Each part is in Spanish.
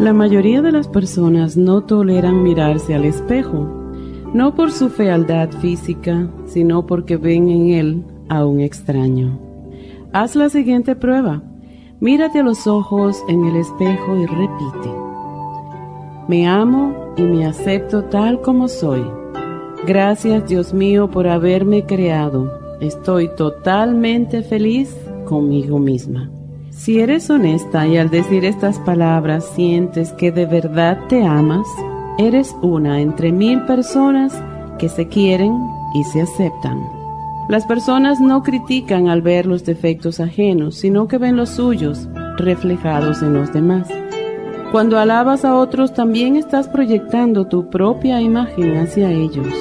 La mayoría de las personas no toleran mirarse al espejo, no por su fealdad física, sino porque ven en él a un extraño. Haz la siguiente prueba. Mírate a los ojos en el espejo y repite. Me amo y me acepto tal como soy. Gracias Dios mío por haberme creado. Estoy totalmente feliz conmigo misma. Si eres honesta y al decir estas palabras sientes que de verdad te amas, eres una entre mil personas que se quieren y se aceptan. Las personas no critican al ver los defectos ajenos, sino que ven los suyos reflejados en los demás. Cuando alabas a otros también estás proyectando tu propia imagen hacia ellos.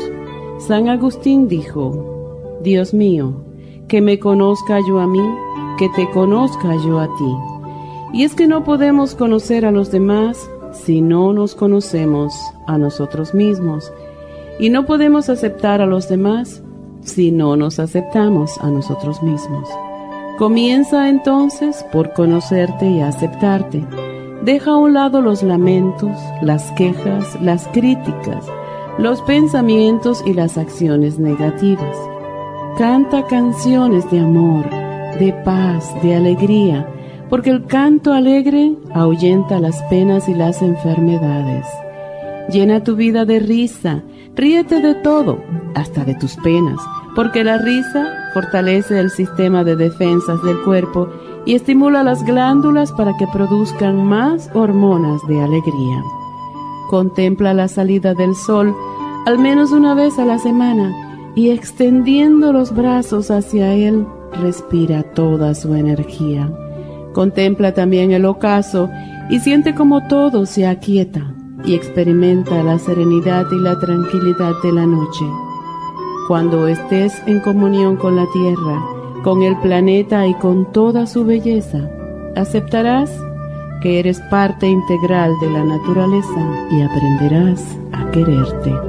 San Agustín dijo, Dios mío, que me conozca yo a mí, que te conozca yo a ti. Y es que no podemos conocer a los demás si no nos conocemos a nosotros mismos. Y no podemos aceptar a los demás si no nos aceptamos a nosotros mismos. Comienza entonces por conocerte y aceptarte. Deja a un lado los lamentos, las quejas, las críticas, los pensamientos y las acciones negativas. Canta canciones de amor, de paz, de alegría, porque el canto alegre ahuyenta las penas y las enfermedades. Llena tu vida de risa, ríete de todo, hasta de tus penas porque la risa fortalece el sistema de defensas del cuerpo y estimula las glándulas para que produzcan más hormonas de alegría. Contempla la salida del sol al menos una vez a la semana y extendiendo los brazos hacia él, respira toda su energía. Contempla también el ocaso y siente como todo se aquieta y experimenta la serenidad y la tranquilidad de la noche cuando estés en comunión con la tierra, con el planeta y con toda su belleza, aceptarás que eres parte integral de la naturaleza y aprenderás a quererte.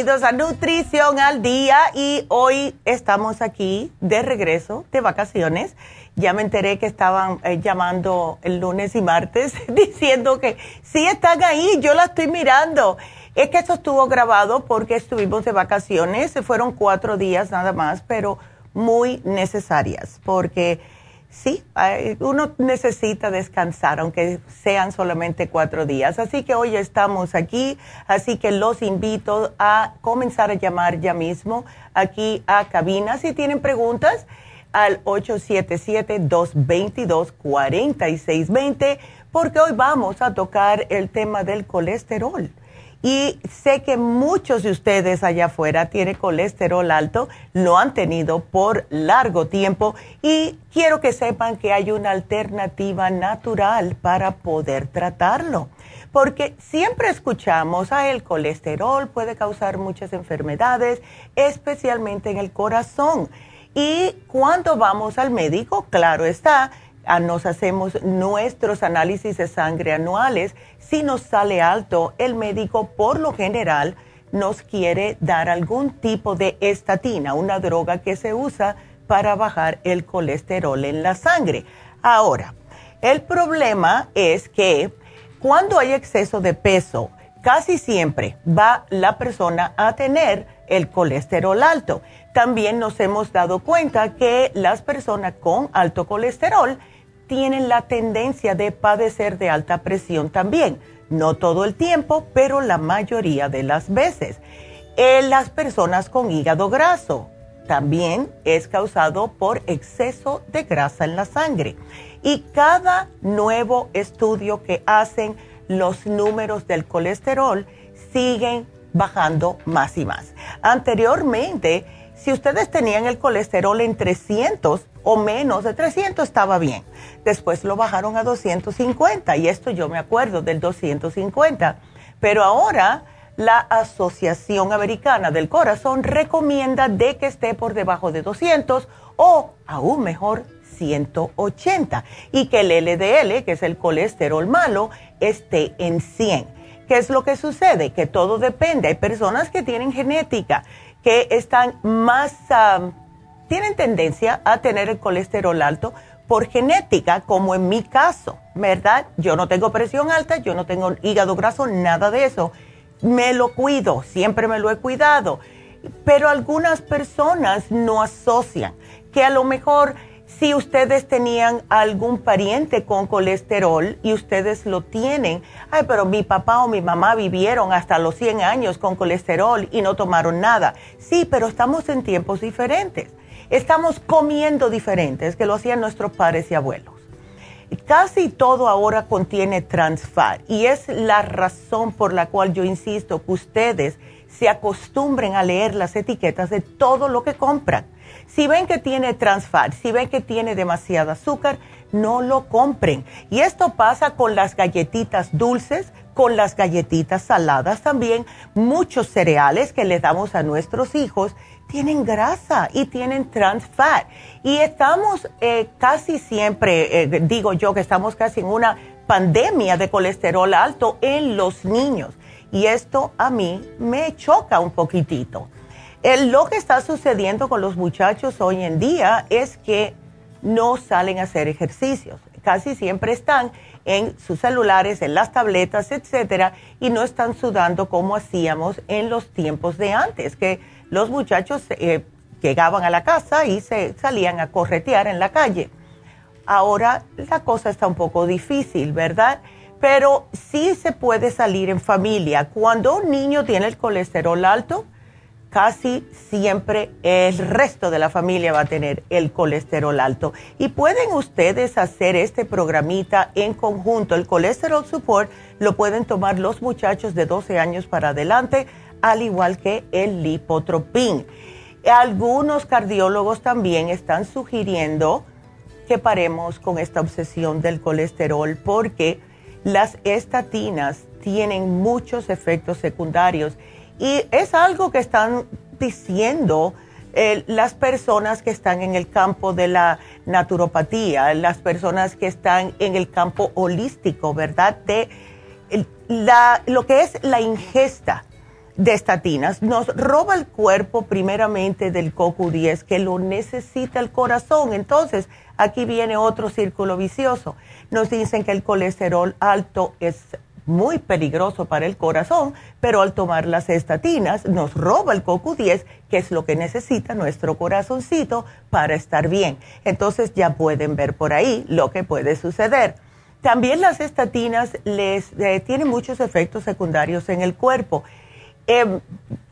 Bienvenidos a Nutrición al Día y hoy estamos aquí de regreso de vacaciones. Ya me enteré que estaban eh, llamando el lunes y martes diciendo que sí están ahí, yo la estoy mirando. Es que esto estuvo grabado porque estuvimos de vacaciones, fueron cuatro días nada más, pero muy necesarias porque sí, uno necesita descansar, aunque sean solamente cuatro días. Así que hoy estamos aquí, así que los invito a comenzar a llamar ya mismo aquí a cabina. Si tienen preguntas, al 877-222-4620, porque hoy vamos a tocar el tema del colesterol. Y sé que muchos de ustedes allá afuera tienen colesterol alto, lo han tenido por largo tiempo y quiero que sepan que hay una alternativa natural para poder tratarlo. Porque siempre escuchamos, ah, el colesterol puede causar muchas enfermedades, especialmente en el corazón. Y cuando vamos al médico, claro está, nos hacemos nuestros análisis de sangre anuales, si nos sale alto, el médico por lo general nos quiere dar algún tipo de estatina, una droga que se usa para bajar el colesterol en la sangre. Ahora, el problema es que cuando hay exceso de peso, casi siempre va la persona a tener el colesterol alto. También nos hemos dado cuenta que las personas con alto colesterol tienen la tendencia de padecer de alta presión también. No todo el tiempo, pero la mayoría de las veces. En las personas con hígado graso también es causado por exceso de grasa en la sangre. Y cada nuevo estudio que hacen, los números del colesterol siguen bajando más y más. Anteriormente, si ustedes tenían el colesterol en 300 o menos de 300 estaba bien. Después lo bajaron a 250 y esto yo me acuerdo del 250. Pero ahora la Asociación Americana del Corazón recomienda de que esté por debajo de 200 o aún mejor 180 y que el LDL, que es el colesterol malo, esté en 100. ¿Qué es lo que sucede? Que todo depende. Hay personas que tienen genética que están más, tienen tendencia a tener el colesterol alto por genética, como en mi caso, ¿verdad? Yo no tengo presión alta, yo no tengo hígado graso, nada de eso. Me lo cuido, siempre me lo he cuidado. Pero algunas personas no asocian que a lo mejor si ustedes tenían algún pariente con colesterol y ustedes lo tienen, ay, pero mi papá o mi mamá vivieron hasta los 100 años con colesterol y no tomaron nada. Sí, pero estamos en tiempos diferentes. Estamos comiendo diferentes que lo hacían nuestros padres y abuelos. Casi todo ahora contiene trans fat y es la razón por la cual yo insisto que ustedes se acostumbren a leer las etiquetas de todo lo que compran si ven que tiene trans fat, si ven que tiene demasiado azúcar, no lo compren. Y esto pasa con las galletitas dulces, con las galletitas saladas también. Muchos cereales que le damos a nuestros hijos tienen grasa y tienen trans fat. Y estamos eh, casi siempre, eh, digo yo que estamos casi en una pandemia de colesterol alto en los niños. Y esto a mí me choca un poquitito lo que está sucediendo con los muchachos hoy en día es que no salen a hacer ejercicios. Casi siempre están en sus celulares, en las tabletas, etcétera, y no están sudando como hacíamos en los tiempos de antes, que los muchachos eh, llegaban a la casa y se salían a corretear en la calle. Ahora la cosa está un poco difícil, ¿verdad? Pero sí se puede salir en familia. Cuando un niño tiene el colesterol alto, casi siempre el resto de la familia va a tener el colesterol alto. Y pueden ustedes hacer este programita en conjunto. El colesterol support lo pueden tomar los muchachos de 12 años para adelante, al igual que el lipotropín. Algunos cardiólogos también están sugiriendo que paremos con esta obsesión del colesterol porque las estatinas tienen muchos efectos secundarios y es algo que están diciendo eh, las personas que están en el campo de la naturopatía, las personas que están en el campo holístico, ¿verdad? De la, lo que es la ingesta de estatinas. Nos roba el cuerpo primeramente del CoQ10 que lo necesita el corazón. Entonces, aquí viene otro círculo vicioso. Nos dicen que el colesterol alto es muy peligroso para el corazón, pero al tomar las estatinas nos roba el CoQ10, que es lo que necesita nuestro corazoncito para estar bien. Entonces ya pueden ver por ahí lo que puede suceder. También las estatinas les eh, tienen muchos efectos secundarios en el cuerpo. Em,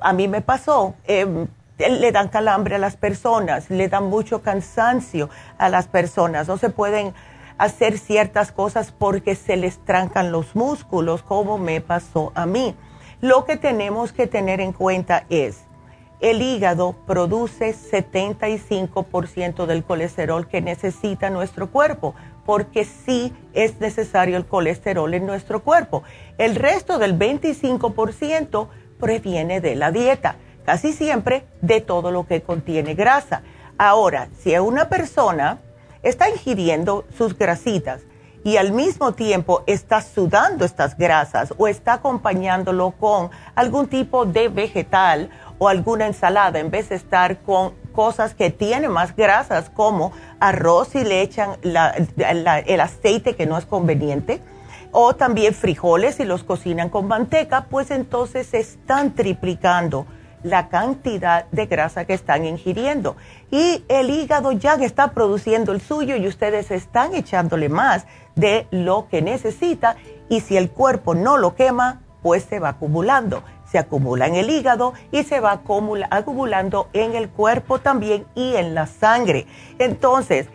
a mí me pasó, em, le dan calambre a las personas, le dan mucho cansancio a las personas, no se pueden hacer ciertas cosas porque se les trancan los músculos, como me pasó a mí. Lo que tenemos que tener en cuenta es, el hígado produce 75% del colesterol que necesita nuestro cuerpo, porque sí es necesario el colesterol en nuestro cuerpo. El resto del 25% proviene de la dieta, casi siempre de todo lo que contiene grasa. Ahora, si a una persona está ingiriendo sus grasitas y al mismo tiempo está sudando estas grasas o está acompañándolo con algún tipo de vegetal o alguna ensalada en vez de estar con cosas que tienen más grasas como arroz y le echan el aceite que no es conveniente o también frijoles y los cocinan con manteca, pues entonces están triplicando la cantidad de grasa que están ingiriendo. Y el hígado ya está produciendo el suyo y ustedes están echándole más de lo que necesita y si el cuerpo no lo quema, pues se va acumulando. Se acumula en el hígado y se va acumulando en el cuerpo también y en la sangre. Entonces,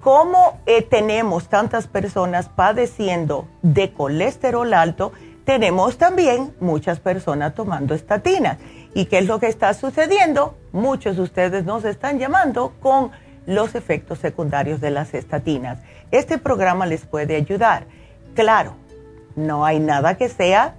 ¿cómo eh, tenemos tantas personas padeciendo de colesterol alto? Tenemos también muchas personas tomando estatinas. ¿Y qué es lo que está sucediendo? Muchos de ustedes nos están llamando con los efectos secundarios de las estatinas. Este programa les puede ayudar. Claro, no hay nada que sea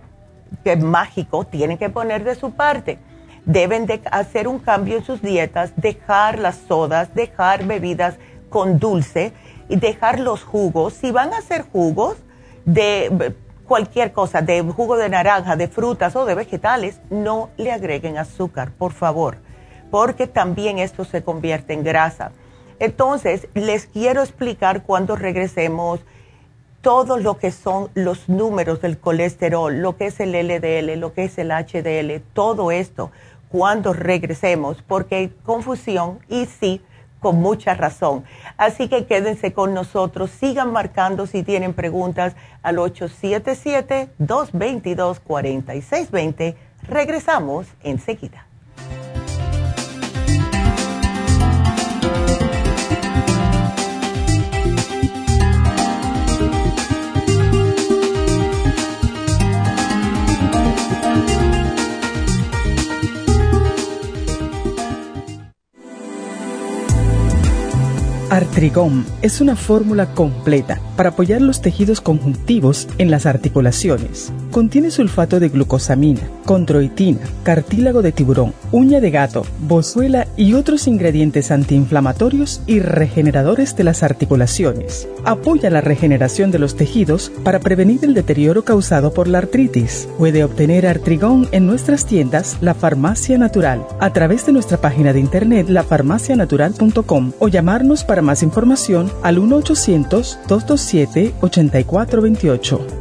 que mágico, tienen que poner de su parte. Deben de hacer un cambio en sus dietas, dejar las sodas, dejar bebidas con dulce y dejar los jugos. Si van a hacer jugos de cualquier cosa, de jugo de naranja, de frutas o de vegetales, no le agreguen azúcar, por favor, porque también esto se convierte en grasa. Entonces, les quiero explicar cuando regresemos todo lo que son los números del colesterol, lo que es el LDL, lo que es el HDL, todo esto, cuando regresemos, porque hay confusión y sí, con mucha razón. Así que quédense con nosotros, sigan marcando si tienen preguntas al 877-222-4620. Regresamos enseguida. Artrigón es una fórmula completa para apoyar los tejidos conjuntivos en las articulaciones. Contiene sulfato de glucosamina, condroitina, cartílago de tiburón, uña de gato, bozuela y otros ingredientes antiinflamatorios y regeneradores de las articulaciones. Apoya la regeneración de los tejidos para prevenir el deterioro causado por la artritis. Puede obtener Artrigón en nuestras tiendas La Farmacia Natural a través de nuestra página de internet lafarmacianatural.com o llamarnos para más información al 1-800-227-8428.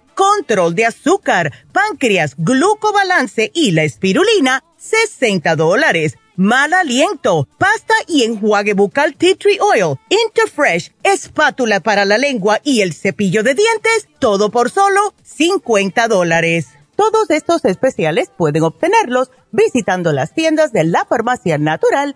control de azúcar, páncreas, glucobalance y la espirulina, 60 dólares. Mal aliento, pasta y enjuague bucal tea tree oil, Interfresh, espátula para la lengua y el cepillo de dientes, todo por solo 50 dólares. Todos estos especiales pueden obtenerlos visitando las tiendas de la Farmacia Natural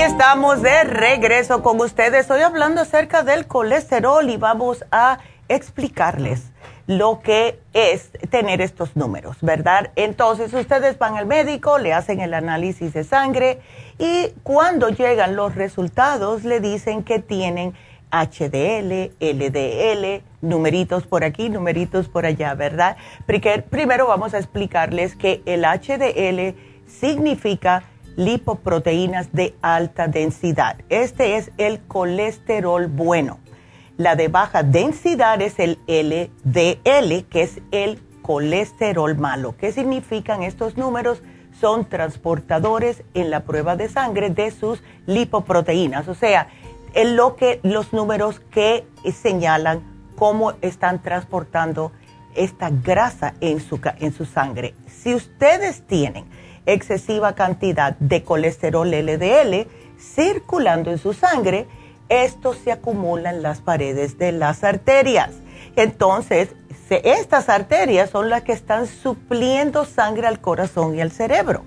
Estamos de regreso con ustedes. Estoy hablando acerca del colesterol y vamos a explicarles lo que es tener estos números, ¿verdad? Entonces ustedes van al médico, le hacen el análisis de sangre y cuando llegan los resultados le dicen que tienen HDL, LDL, numeritos por aquí, numeritos por allá, ¿verdad? primero vamos a explicarles que el HDL significa lipoproteínas de alta densidad. Este es el colesterol bueno. La de baja densidad es el LDL, que es el colesterol malo. ¿Qué significan estos números? Son transportadores en la prueba de sangre de sus lipoproteínas, o sea, en lo que los números que señalan cómo están transportando esta grasa en su, en su sangre. Si ustedes tienen excesiva cantidad de colesterol LDL circulando en su sangre, esto se acumula en las paredes de las arterias. Entonces, estas arterias son las que están supliendo sangre al corazón y al cerebro.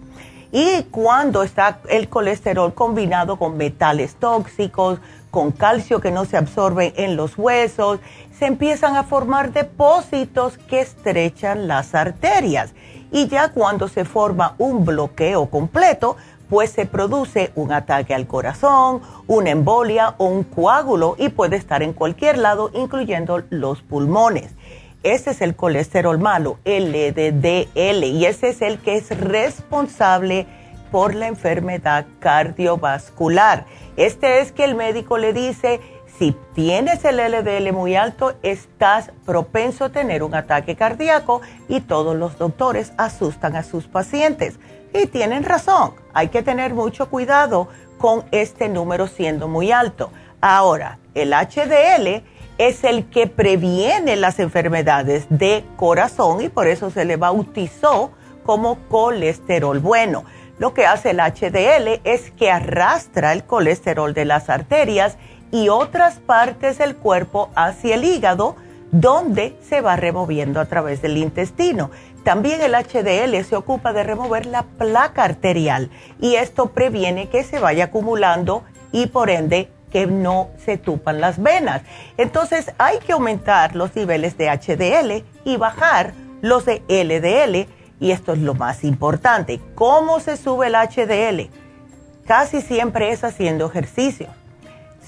Y cuando está el colesterol combinado con metales tóxicos, con calcio que no se absorbe en los huesos, se empiezan a formar depósitos que estrechan las arterias. Y ya cuando se forma un bloqueo completo, pues se produce un ataque al corazón, una embolia o un coágulo y puede estar en cualquier lado, incluyendo los pulmones. Ese es el colesterol malo, LDL, y ese es el que es responsable por la enfermedad cardiovascular. Este es que el médico le dice, si tienes el LDL muy alto, estás propenso a tener un ataque cardíaco y todos los doctores asustan a sus pacientes. Y tienen razón, hay que tener mucho cuidado con este número siendo muy alto. Ahora, el HDL es el que previene las enfermedades de corazón y por eso se le bautizó como colesterol bueno. Lo que hace el HDL es que arrastra el colesterol de las arterias y otras partes del cuerpo hacia el hígado, donde se va removiendo a través del intestino. También el HDL se ocupa de remover la placa arterial y esto previene que se vaya acumulando y por ende que no se tupan las venas. Entonces hay que aumentar los niveles de HDL y bajar los de LDL y esto es lo más importante. ¿Cómo se sube el HDL? Casi siempre es haciendo ejercicio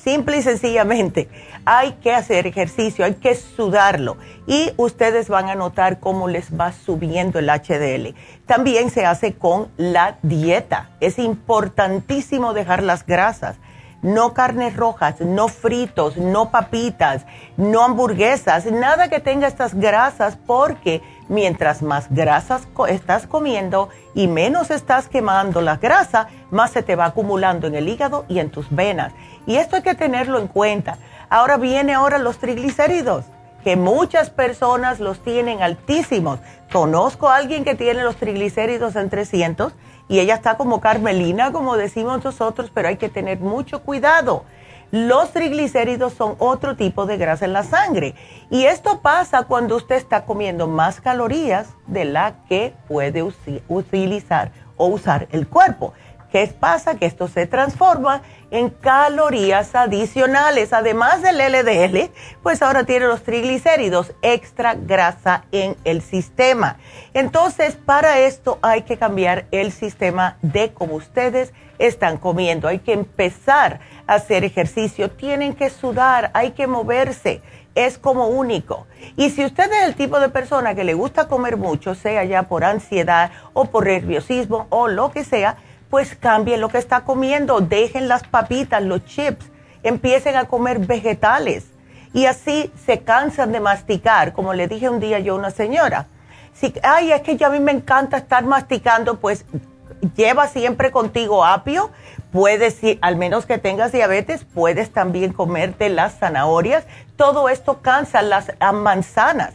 Simple y sencillamente, hay que hacer ejercicio, hay que sudarlo y ustedes van a notar cómo les va subiendo el HDL. También se hace con la dieta. Es importantísimo dejar las grasas no carnes rojas, no fritos, no papitas, no hamburguesas, nada que tenga estas grasas porque mientras más grasas estás comiendo y menos estás quemando la grasa, más se te va acumulando en el hígado y en tus venas. Y esto hay que tenerlo en cuenta. Ahora viene ahora los triglicéridos, que muchas personas los tienen altísimos. Conozco a alguien que tiene los triglicéridos en 300 y ella está como Carmelina, como decimos nosotros, pero hay que tener mucho cuidado. Los triglicéridos son otro tipo de grasa en la sangre y esto pasa cuando usted está comiendo más calorías de la que puede utilizar o usar el cuerpo. ¿Qué pasa? Que esto se transforma en calorías adicionales. Además del LDL, pues ahora tiene los triglicéridos, extra grasa en el sistema. Entonces, para esto hay que cambiar el sistema de cómo ustedes están comiendo. Hay que empezar a hacer ejercicio. Tienen que sudar, hay que moverse. Es como único. Y si usted es el tipo de persona que le gusta comer mucho, sea ya por ansiedad o por nerviosismo o lo que sea, pues cambien lo que está comiendo, dejen las papitas, los chips, empiecen a comer vegetales y así se cansan de masticar, como le dije un día yo a una señora. Si, ay, es que yo a mí me encanta estar masticando, pues lleva siempre contigo apio, puedes, al menos que tengas diabetes, puedes también comerte las zanahorias. Todo esto cansa las manzanas.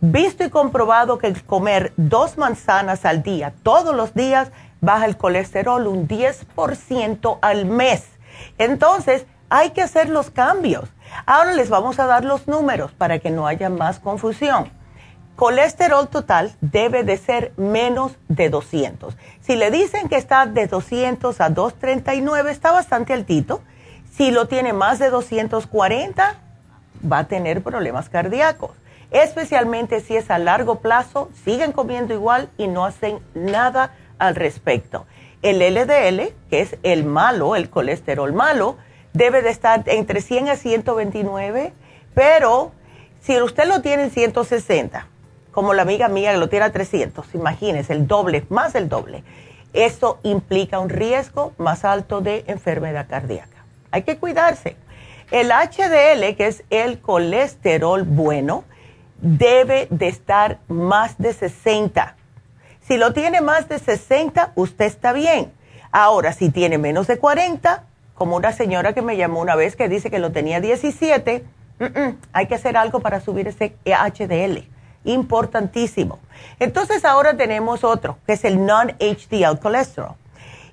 Visto y comprobado que comer dos manzanas al día, todos los días, baja el colesterol un 10% al mes. Entonces, hay que hacer los cambios. Ahora les vamos a dar los números para que no haya más confusión. Colesterol total debe de ser menos de 200. Si le dicen que está de 200 a 239, está bastante altito. Si lo tiene más de 240, va a tener problemas cardíacos. Especialmente si es a largo plazo, siguen comiendo igual y no hacen nada al respecto. El LDL, que es el malo, el colesterol malo, debe de estar entre 100 a 129, pero si usted lo tiene en 160, como la amiga mía que lo tiene a 300, imagínese, el doble, más del doble, eso implica un riesgo más alto de enfermedad cardíaca. Hay que cuidarse. El HDL, que es el colesterol bueno, debe de estar más de 60. Si lo tiene más de 60, usted está bien. Ahora, si tiene menos de 40, como una señora que me llamó una vez que dice que lo tenía 17, hay que hacer algo para subir ese HDL. Importantísimo. Entonces ahora tenemos otro, que es el non-HDL colesterol.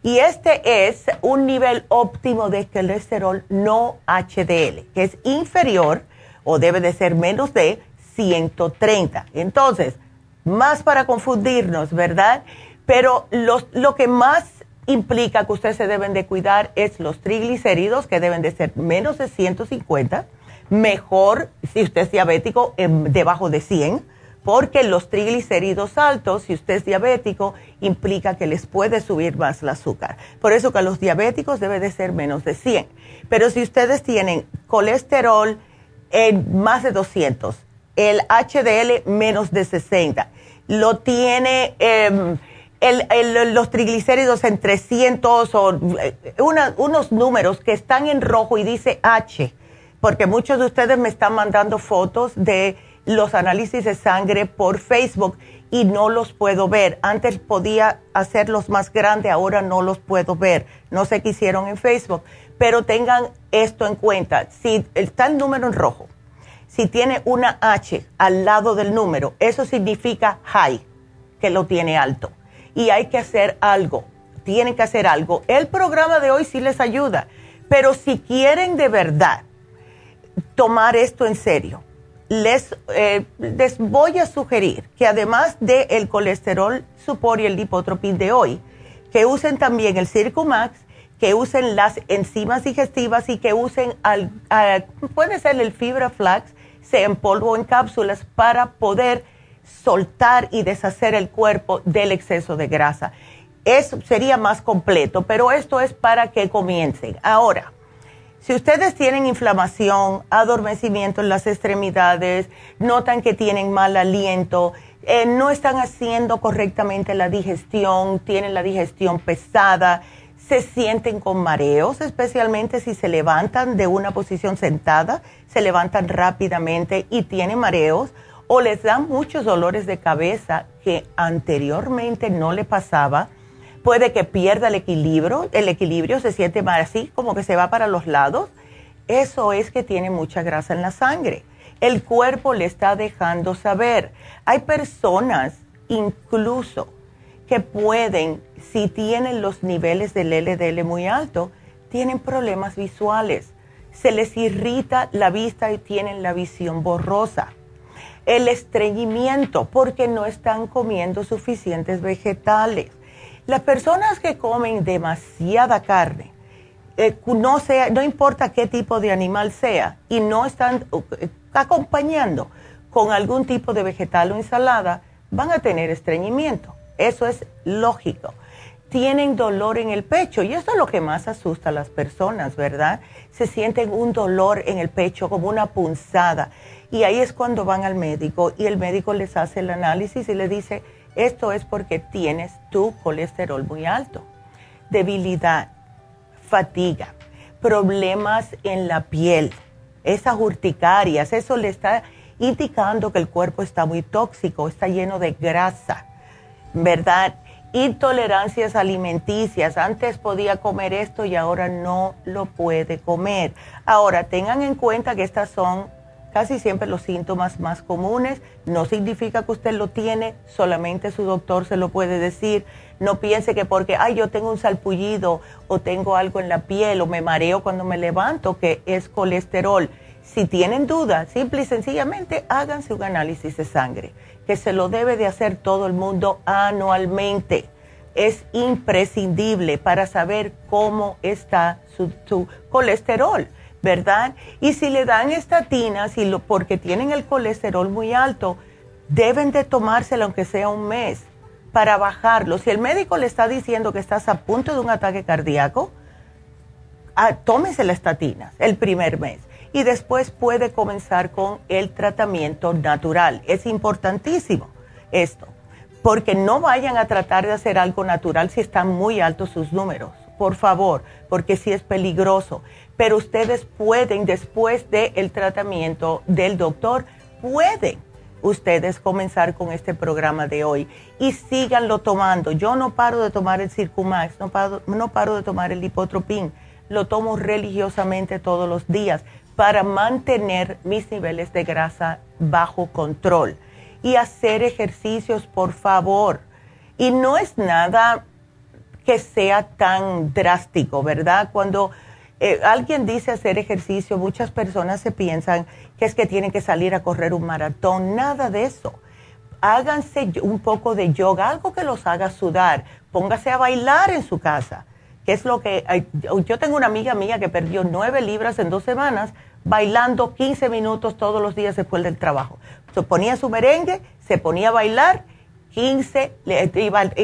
Y este es un nivel óptimo de colesterol no HDL, que es inferior o debe de ser menos de 130. Entonces, más para confundirnos, ¿verdad? Pero lo que más implica que ustedes se deben de cuidar es los triglicéridos, que deben de ser menos de 150, mejor si usted es diabético, debajo de 100, porque los triglicéridos altos, si usted es diabético, implica que les puede subir más el azúcar. Por eso que a los diabéticos debe de ser menos de 100. Pero si ustedes tienen colesterol en más de 200, el HDL menos de 60, lo tiene... Em, los triglicéridos en 300 o eh, unos números que están en rojo y dice H, porque muchos de ustedes me están mandando fotos de los análisis de sangre por Facebook y no los puedo ver. Antes podía hacerlos más grandes, ahora no los puedo ver. No sé qué hicieron en Facebook, pero tengan esto en cuenta. Si está el número en rojo, si tiene una H al lado del número, eso significa high, que lo tiene alto y hay que hacer algo. Tienen que hacer algo. El programa de hoy sí les ayuda, pero si quieren de verdad tomar esto en serio, les, eh, les voy a sugerir que además del el colesterol supor y el lipotropin de hoy, que usen también el Circumax, que usen las enzimas digestivas y que usen, al, puede ser el fibra flax, polvo o en cápsulas, para poder soltar y deshacer el cuerpo del exceso de grasa. Eso sería más completo, pero esto es para que comiencen. Ahora, si ustedes tienen inflamación, adormecimiento en las extremidades, notan que tienen mal aliento, eh, no están haciendo correctamente la digestión, tienen la digestión pesada, se sienten con mareos, especialmente si se levantan de una posición sentada, se levantan rápidamente y tienen mareos, o les dan muchos dolores de cabeza que anteriormente no le pasaba. Puede que pierda el equilibrio, el equilibrio se siente más así, como que se va para los lados. Eso es que tiene mucha grasa en la sangre. El cuerpo le está dejando saber. Hay personas incluso que pueden, si tienen los niveles del LDL muy alto, tienen problemas visuales. Se les irrita la vista y tienen la visión borrosa el estreñimiento porque no están comiendo suficientes vegetales. Las personas que comen demasiada carne, eh, no, sea, no importa qué tipo de animal sea, y no están eh, acompañando con algún tipo de vegetal o ensalada, van a tener estreñimiento. Eso es lógico. Tienen dolor en el pecho y eso es lo que más asusta a las personas, ¿verdad? Se sienten un dolor en el pecho como una punzada y ahí es cuando van al médico y el médico les hace el análisis y le dice, esto es porque tienes tu colesterol muy alto. debilidad, fatiga, problemas en la piel, esas urticarias, eso le está indicando que el cuerpo está muy tóxico, está lleno de grasa, ¿verdad? Intolerancias alimenticias. Antes podía comer esto y ahora no lo puede comer. Ahora, tengan en cuenta que estas son casi siempre los síntomas más comunes. No significa que usted lo tiene, solamente su doctor se lo puede decir. No piense que porque, ay, yo tengo un salpullido o tengo algo en la piel o me mareo cuando me levanto, que es colesterol. Si tienen dudas, simple y sencillamente háganse un análisis de sangre, que se lo debe de hacer todo el mundo anualmente. Es imprescindible para saber cómo está su, colesterol ¿verdad? Y si le dan estatinas y lo, porque tienen el colesterol muy alto, deben de tomárselo aunque sea un mes para bajarlo. Si el médico le está diciendo que estás a punto de un ataque cardíaco, ah, tómese la estatina el primer mes y después puede comenzar con el tratamiento natural. Es importantísimo esto, porque no vayan a tratar de hacer algo natural si están muy altos sus números, por favor, porque si es peligroso pero ustedes pueden, después del tratamiento del doctor, pueden ustedes comenzar con este programa de hoy y síganlo tomando. Yo no paro de tomar el Circumax, no paro, no paro de tomar el Lipotropin, lo tomo religiosamente todos los días para mantener mis niveles de grasa bajo control y hacer ejercicios, por favor. Y no es nada que sea tan drástico, ¿verdad? Cuando eh, alguien dice hacer ejercicio, muchas personas se piensan que es que tienen que salir a correr un maratón, nada de eso. Háganse un poco de yoga, algo que los haga sudar, póngase a bailar en su casa, que es lo que... Yo tengo una amiga mía que perdió nueve libras en dos semanas bailando 15 minutos todos los días después del trabajo. Se ponía su merengue, se ponía a bailar 15,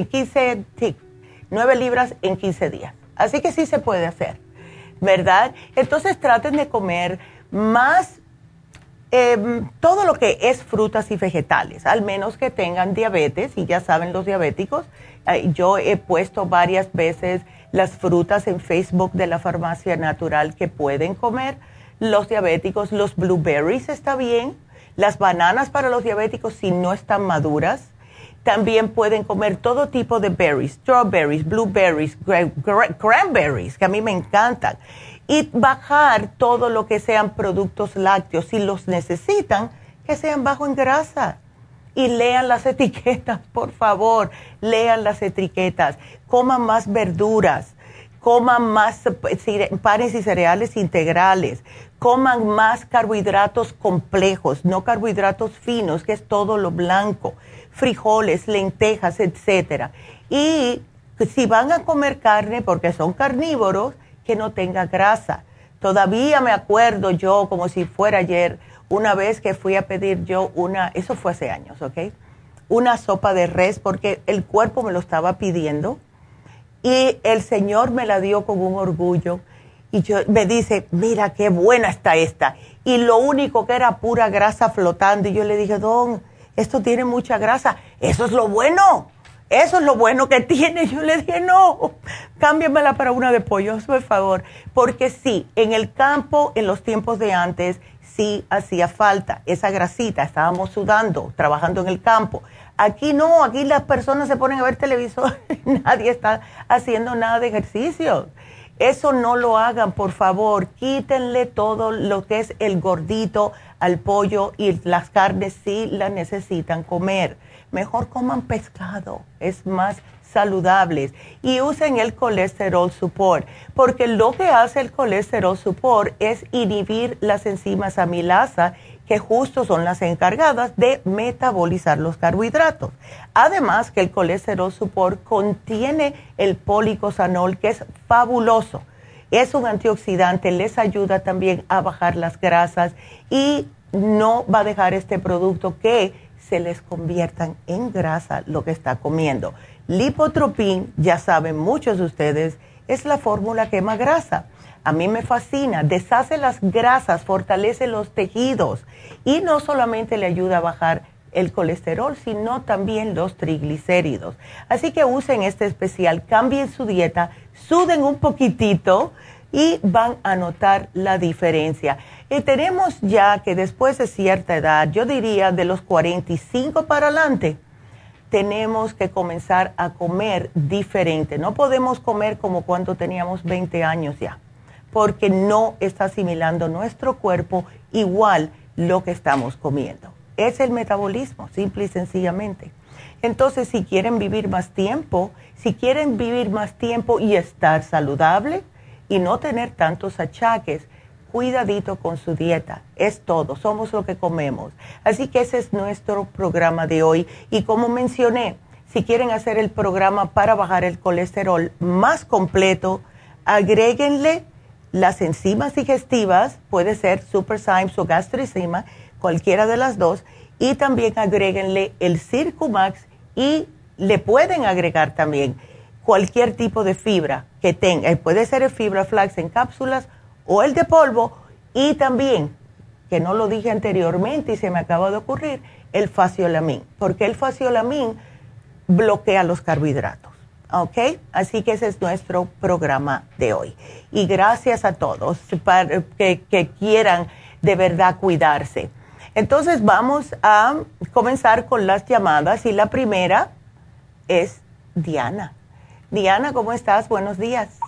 15, 9 libras en 15 días. Así que sí se puede hacer. ¿verdad? Entonces traten de comer más em, todo lo que es frutas y vegetales, al menos que tengan diabetes, y ya saben los diabéticos, yo he puesto varias veces las frutas en Facebook de la farmacia natural que pueden comer los diabéticos, los blueberries está bien, las bananas para los diabéticos si no están maduras, también pueden comer todo tipo de berries, strawberries, blueberries, cranberries, que a mí me encantan. Y bajar todo lo que sean productos lácteos, si los necesitan, que sean bajo en grasa. Y lean las etiquetas, por favor, lean las etiquetas. Coman más verduras, coman más panes y cereales integrales, coman más carbohidratos complejos, no carbohidratos finos, que es todo lo blanco frijoles, lentejas, etcétera. Y si van a comer carne, porque son carnívoros, que no tenga grasa. Todavía me acuerdo yo, como si fuera ayer, una vez que fui a pedir yo una, eso fue hace años, ¿ok? Una sopa de res, porque el cuerpo me lo estaba pidiendo. Y el Señor me la dio con un orgullo. Y yo, me dice, mira qué buena está esta. Y lo único que era pura grasa flotando. Y yo le dije, don, esto tiene mucha grasa, eso es lo bueno, eso es lo bueno que tiene. Yo le dije, no, cámbiamela para una de pollo, por favor, porque sí, en el campo, en los tiempos de antes, sí hacía falta esa grasita, estábamos sudando, trabajando en el campo. Aquí no, aquí las personas se ponen a ver televisor, nadie está haciendo nada de ejercicio. Eso no lo hagan, por favor. Quítenle todo lo que es el gordito al pollo y las carnes si las necesitan comer. Mejor coman pescado, es más saludable. Y usen el colesterol support, porque lo que hace el colesterol support es inhibir las enzimas amilasa que justo son las encargadas de metabolizar los carbohidratos. Además que el colesterol support contiene el policosanol, que es fabuloso. Es un antioxidante, les ayuda también a bajar las grasas y no va a dejar este producto que se les conviertan en grasa lo que está comiendo. Lipotropin, ya saben muchos de ustedes, es la fórmula quema grasa a mí me fascina, deshace las grasas, fortalece los tejidos y no solamente le ayuda a bajar el colesterol, sino también los triglicéridos. Así que usen este especial, cambien su dieta, suden un poquitito y van a notar la diferencia. Y tenemos ya que después de cierta edad, yo diría de los 45 para adelante, tenemos que comenzar a comer diferente. No podemos comer como cuando teníamos 20 años ya, porque no está asimilando nuestro cuerpo igual lo que estamos comiendo. Es el metabolismo, simple y sencillamente. Entonces, si quieren vivir más tiempo, si quieren vivir más tiempo y estar saludable y no tener tantos achaques, cuidadito con su dieta. Es todo, somos lo que comemos. Así que ese es nuestro programa de hoy. Y como mencioné, si quieren hacer el programa para bajar el colesterol más completo, agréguenle las enzimas digestivas, puede ser Superzymes o Gastricima, cualquiera de las dos, y también agréguenle el Circumax y le pueden agregar también cualquier tipo de fibra que tenga. Puede ser el fibra flax en cápsulas o el de polvo y también, que no lo dije anteriormente y se me acaba de ocurrir, el faciolamin, porque el faciolamin bloquea los carbohidratos. ¿Ok? Así que ese es nuestro programa de hoy. Y gracias a todos para, que, que quieran de verdad cuidarse. Entonces vamos a comenzar con las llamadas y la primera es Diana. Diana, ¿cómo estás? Buenos días.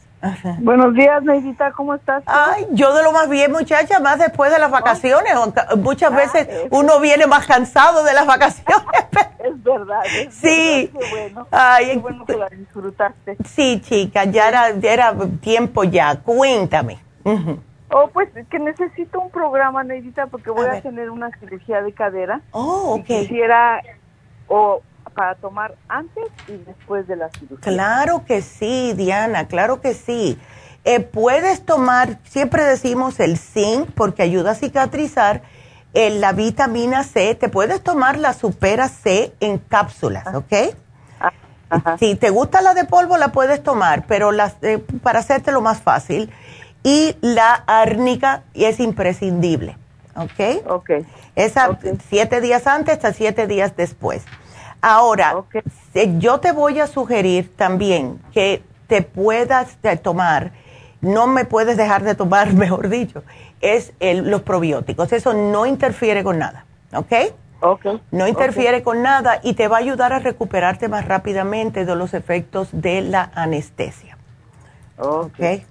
Buenos días, Neidita, ¿cómo estás? Ay, yo de lo más bien, muchacha, más después de las vacaciones. Muchas veces uno viene más cansado de las vacaciones. es verdad. sí. qué bueno. Ay, qué bueno que la disfrutaste. Sí, chica, ya era, ya era tiempo ya. Cuéntame. Oh, pues que necesito un programa, Neidita, porque voy a, tener una cirugía de cadera. Oh, ok. quisiera o para tomar antes y después de la cirugía. Claro que sí, Diana, claro que sí. Eh, puedes tomar, siempre decimos el zinc porque ayuda a cicatrizar, eh, la vitamina C, te puedes tomar la supera C en cápsulas, ah. ¿ok? Ah, si te gusta la de polvo, la puedes tomar, pero las, eh, para hacerte lo más fácil. Y la árnica es imprescindible, ¿ok? Ok. Esa siete días antes hasta siete días después. Ahora, yo te voy a sugerir también que te puedas tomar, no me puedes dejar de tomar, mejor dicho, es los probióticos. Eso no interfiere con nada, ¿ok? Ok. No interfiere con nada y te va a ayudar a recuperarte más rápidamente de los efectos de la anestesia. Ok.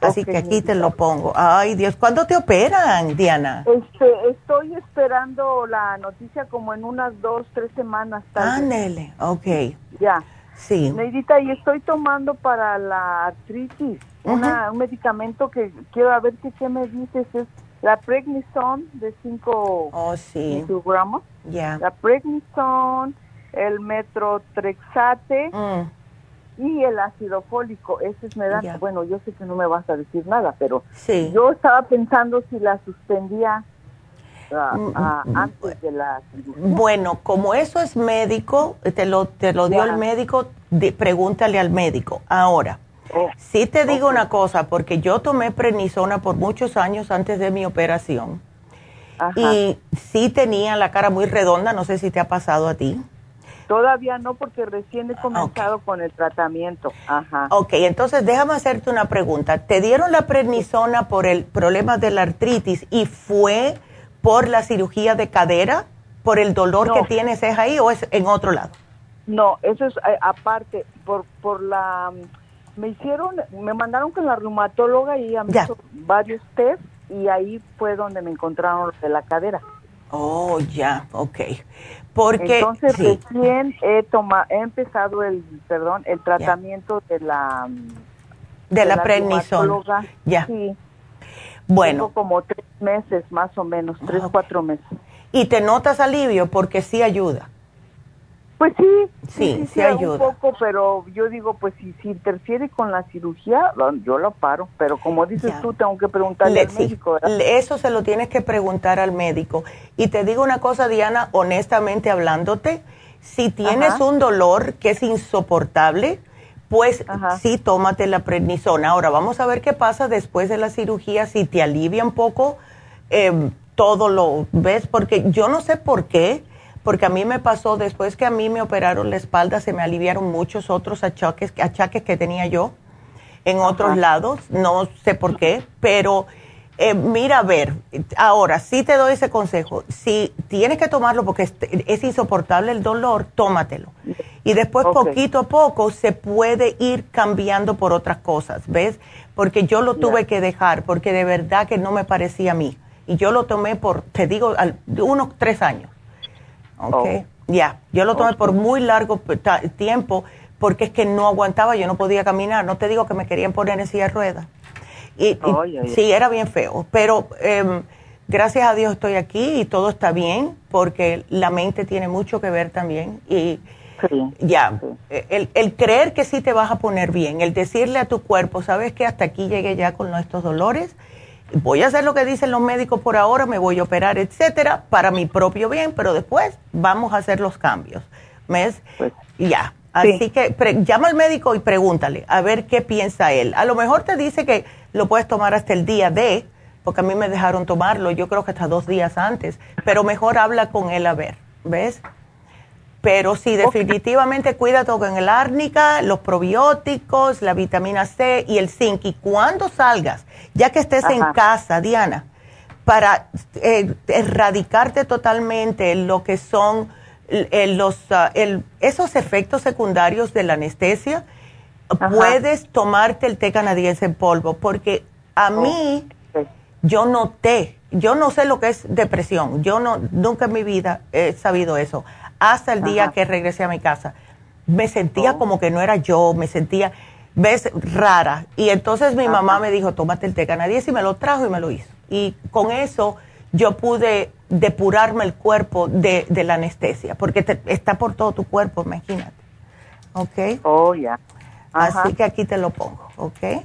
Así que aquí te lo pongo. Ay, Dios, ¿cuándo te operan, Diana? Este, estoy esperando la noticia como en unas dos, tres semanas. Ándele, ok. Ya. Sí. Neidita, y estoy tomando para la artritis un medicamento que quiero a ver qué, me dices. Es la Prednisone de 5 oh, sí. gramos. Ya. La Prednisone, el Metrotrexate. Mm y el ácido fólico, ese es me da, bueno, yo sé que no me vas a decir nada, pero yo estaba pensando si la suspendía ah, mm, ah, mm, mm. antes de la Bueno, como eso es médico, te lo, te lo dio el médico, pregúntale al médico. Ahora, oh, sí te digo una cosa, porque yo tomé prenisona por muchos años antes de mi operación. Y sí tenía la cara muy redonda, no sé si te ha pasado a ti. Todavía no, porque recién he comenzado con el tratamiento. Ajá. Ok, entonces déjame hacerte una pregunta. ¿Te dieron la prednisona por el problema de la artritis y fue por la cirugía de cadera? ¿Por el dolor que tienes es ahí o es en otro lado? No, eso es eh, aparte, por, por la... Me hicieron, me mandaron con la reumatóloga y han hecho varios test y ahí fue donde me encontraron de la cadera. Oh, ya, ok. Porque entonces recién he tomado, he empezado el, perdón, el tratamiento de la de, la, la Ya. Sí. Bueno. Tengo como tres meses más o menos, tres, cuatro meses. ¿Y te notas alivio? Porque sí ayuda. Pues sí, sí, sí, ayuda. Un poco, pero yo digo, pues si, si interfiere con la cirugía, yo lo paro. Pero como dices tú, tengo que preguntarle al médico. Eso se lo tienes que preguntar al médico. Y te digo una cosa, Diana, honestamente hablándote, si tienes un dolor que es insoportable, pues sí, tómate la prednisona. Ahora, vamos a ver qué pasa después de la cirugía, si te alivia un poco eh, todo lo, ¿ves? Porque yo no sé por qué porque a mí me pasó, después que a mí me operaron la espalda, se me aliviaron muchos otros achaques, achaques que tenía yo en otros lados, no sé por qué, pero eh, mira, a ver, ahora sí te doy ese consejo, si tienes que tomarlo porque es, insoportable el dolor, tómatelo. Y después poquito a poco se puede ir cambiando por otras cosas, ¿ves? Porque yo lo tuve que dejar, porque de verdad que no me parecía a mí. Y yo lo tomé por, te digo, unos tres años. ¿Ok? Oh. Ya, yo lo tomé por muy largo tiempo porque es que no aguantaba, yo no podía caminar. No te digo que me querían poner en silla de ruedas. Y, sí, era bien feo, pero em, gracias a Dios estoy aquí y todo está bien porque la mente tiene mucho que ver también. Y ya, El, el, creer que sí te vas a poner bien, el decirle a tu cuerpo, sabes que hasta aquí llegué ya con nuestros dolores, voy a hacer lo que dicen los médicos por ahora, me voy a operar, etcétera, para mi propio bien, pero después vamos a hacer los cambios. ¿Ves? Pues, ya. Así que llama al médico y pregúntale a ver qué piensa él. A lo mejor te dice que lo puedes tomar hasta el día de, porque a mí me dejaron tomarlo, yo creo que hasta dos días antes, pero mejor habla con él a ver, ¿ves? Pero sí, definitivamente cuídate con el árnica, los probióticos, la vitamina C y el zinc. Y cuando salgas, ya que estés en casa, Diana, para eh, erradicarte totalmente lo que son los, ah, esos efectos secundarios de la anestesia, puedes tomarte el té canadiense en polvo, porque a oh, mí yo noté, yo no sé lo que es depresión, yo no nunca en mi vida he sabido eso, hasta el día que regresé a mi casa. Me sentía oh. como que no era yo, me sentía, ves, rara. Y entonces mi mamá me dijo, tómate el té canadiense y me lo trajo y me lo hizo. Y con eso yo pude depurarme el cuerpo de, la anestesia, porque está por todo tu cuerpo, imagínate. ¿Ok? Oh, ya. Así que aquí te lo pongo, ¿ok?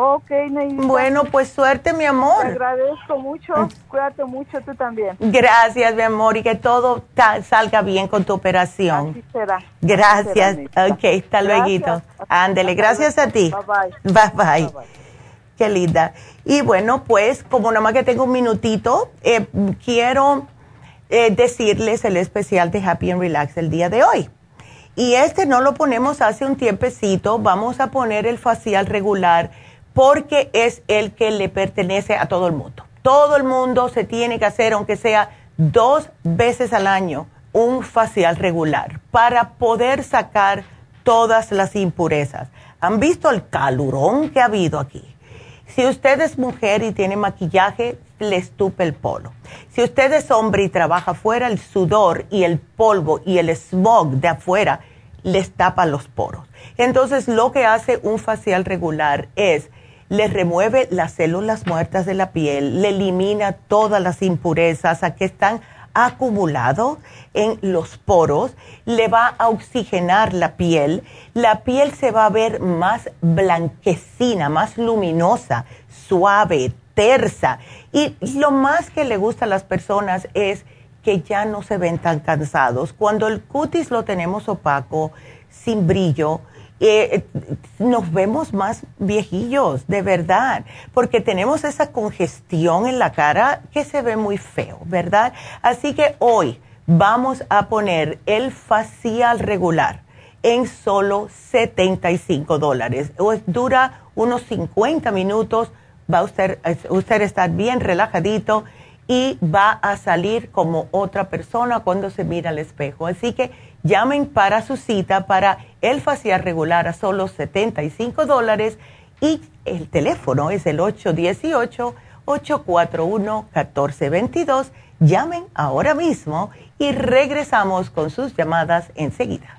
Ok, Neida. Bueno, pues suerte, mi amor. Te agradezco mucho. Mm. Cuídate mucho tú también. Gracias, mi amor, y que todo salga bien con tu operación. Así será. Gracias. ok, hasta luego. Ándele, gracias a ti. Bye bye. Bye bye. Qué linda. Y bueno, pues como nada más que tengo un minutito, eh, quiero eh, decirles el especial de Happy and Relax el día de hoy. Y este no lo ponemos hace un tiempecito, vamos a poner el facial regular porque es el que le pertenece a todo el mundo. Todo el mundo se tiene que hacer, aunque sea dos veces al año, un facial regular para poder sacar todas las impurezas. ¿Han visto el calurón que ha habido aquí? Si usted es mujer y tiene maquillaje, le estupe el polo. Si usted es hombre y trabaja afuera, el sudor y el polvo y el smog de afuera les tapa los poros. Entonces, lo que hace un facial regular es le remueve las células muertas de la piel, le elimina todas las impurezas a que están acumulado en los poros, le va a oxigenar la piel, la piel se va a ver más blanquecina, más luminosa, suave, tersa. Y lo más que le gusta a las personas es que ya no se ven tan cansados. Cuando el cutis lo tenemos opaco, sin brillo, eh, nos vemos más viejillos, de verdad, porque tenemos esa congestión en la cara que se ve muy feo, ¿verdad? Así que hoy vamos a poner el facial regular en solo 75 dólares. Dura unos 50 minutos, va usted, usted estar bien relajadito y va a salir como otra persona cuando se mira al espejo. Así que Llamen para su cita para el facial regular a solo 75 dólares y el teléfono es el 818-841-1422. Llamen ahora mismo y regresamos con sus llamadas enseguida.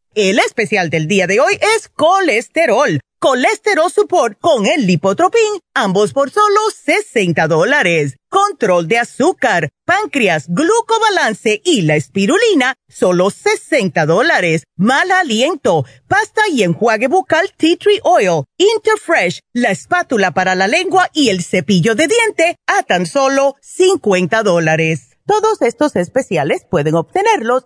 El especial del día de hoy es colesterol. Colesterol Support con el Lipotropin, ambos por solo 60 dólares. Control de azúcar, páncreas, glucobalance y la espirulina, solo 60 dólares. Mal aliento, pasta y enjuague bucal Tea Tree Oil, Interfresh, la espátula para la lengua y el cepillo de diente a tan solo 50 dólares. Todos estos especiales pueden obtenerlos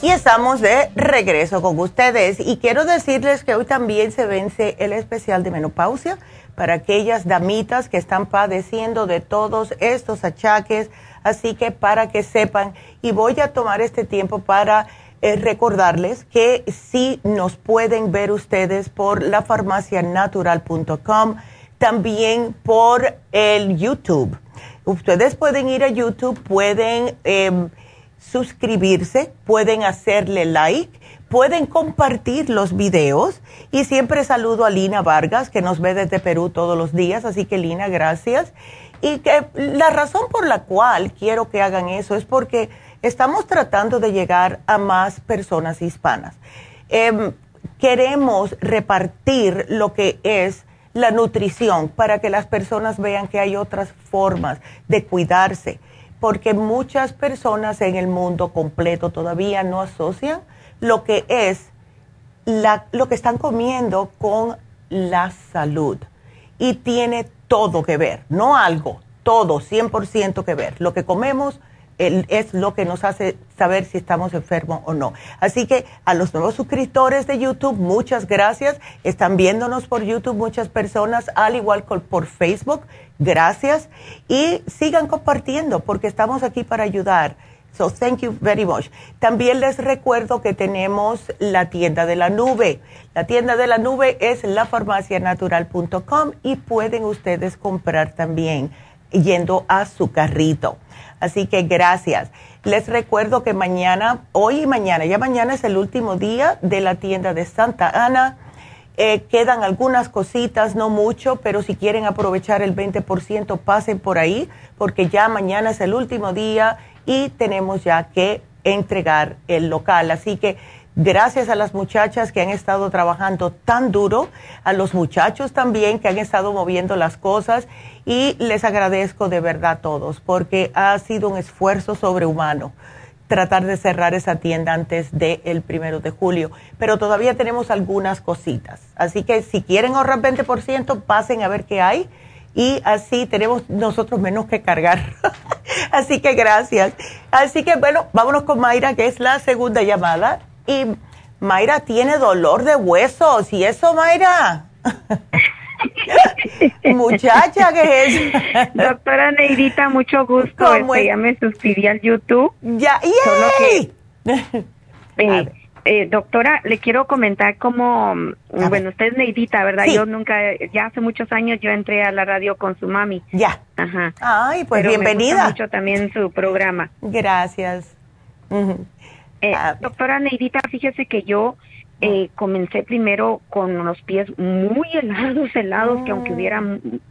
Y estamos de regreso con ustedes y quiero decirles que hoy también se vence el especial de menopausia para aquellas damitas que están padeciendo de todos estos achaques, así que para que sepan y voy a tomar este tiempo para eh, recordarles que sí nos pueden ver ustedes por lafarmacianatural.com, también por el YouTube. Ustedes pueden ir a YouTube, pueden... Eh, suscribirse, pueden hacerle like, pueden compartir los videos y siempre saludo a Lina Vargas que nos ve desde Perú todos los días, así que Lina, gracias. Y que la razón por la cual quiero que hagan eso es porque estamos tratando de llegar a más personas hispanas. Em, queremos repartir lo que es la nutrición para que las personas vean que hay otras formas de cuidarse porque muchas personas en el mundo completo todavía no asocian lo que es la, lo que están comiendo con la salud. Y tiene todo que ver, no algo, todo, 100% que ver. Lo que comemos es lo que nos hace saber si estamos enfermos o no. Así que a los nuevos suscriptores de YouTube, muchas gracias. Están viéndonos por YouTube muchas personas, al igual que por Facebook. Gracias. Y sigan compartiendo porque estamos aquí para ayudar. So, thank you very much. También les recuerdo que tenemos la tienda de la nube. La tienda de la nube es lafarmacianatural.com y pueden ustedes comprar también yendo a su carrito. Así que gracias. Les recuerdo que mañana, hoy y mañana, ya mañana es el último día de la tienda de Santa Ana. Eh, quedan algunas cositas, no mucho, pero si quieren aprovechar el 20%, pasen por ahí, porque ya mañana es el último día y tenemos ya que entregar el local. Así que gracias a las muchachas que han estado trabajando tan duro, a los muchachos también que han estado moviendo las cosas y les agradezco de verdad a todos porque ha sido un esfuerzo sobrehumano tratar de cerrar esa tienda antes del primero de julio, pero todavía tenemos algunas cositas. Así que si quieren ahorrar 20%, pasen a ver qué hay y así tenemos nosotros menos que cargar. así que gracias. Así que bueno, vámonos con Mayra, que es la segunda llamada. Y Mayra tiene dolor de huesos. ¿Y eso, Mayra? Muchacha, ¿qué es? Doctora Neidita, mucho gusto. Este, ya me suscribí al YouTube. Ya, ¡yay! Eh, eh, doctora, le quiero comentar cómo, bueno, usted es Neidita, ¿verdad? Yo nunca, ya hace muchos años yo entré a la radio con su mami. Ya. Ajá. Ay, pues bienvenida. Me gusta mucho también su programa. Gracias. Eh, doctora Neidita, fíjese que yo eh, comencé primero con los pies muy helados, helados, que aunque hubiera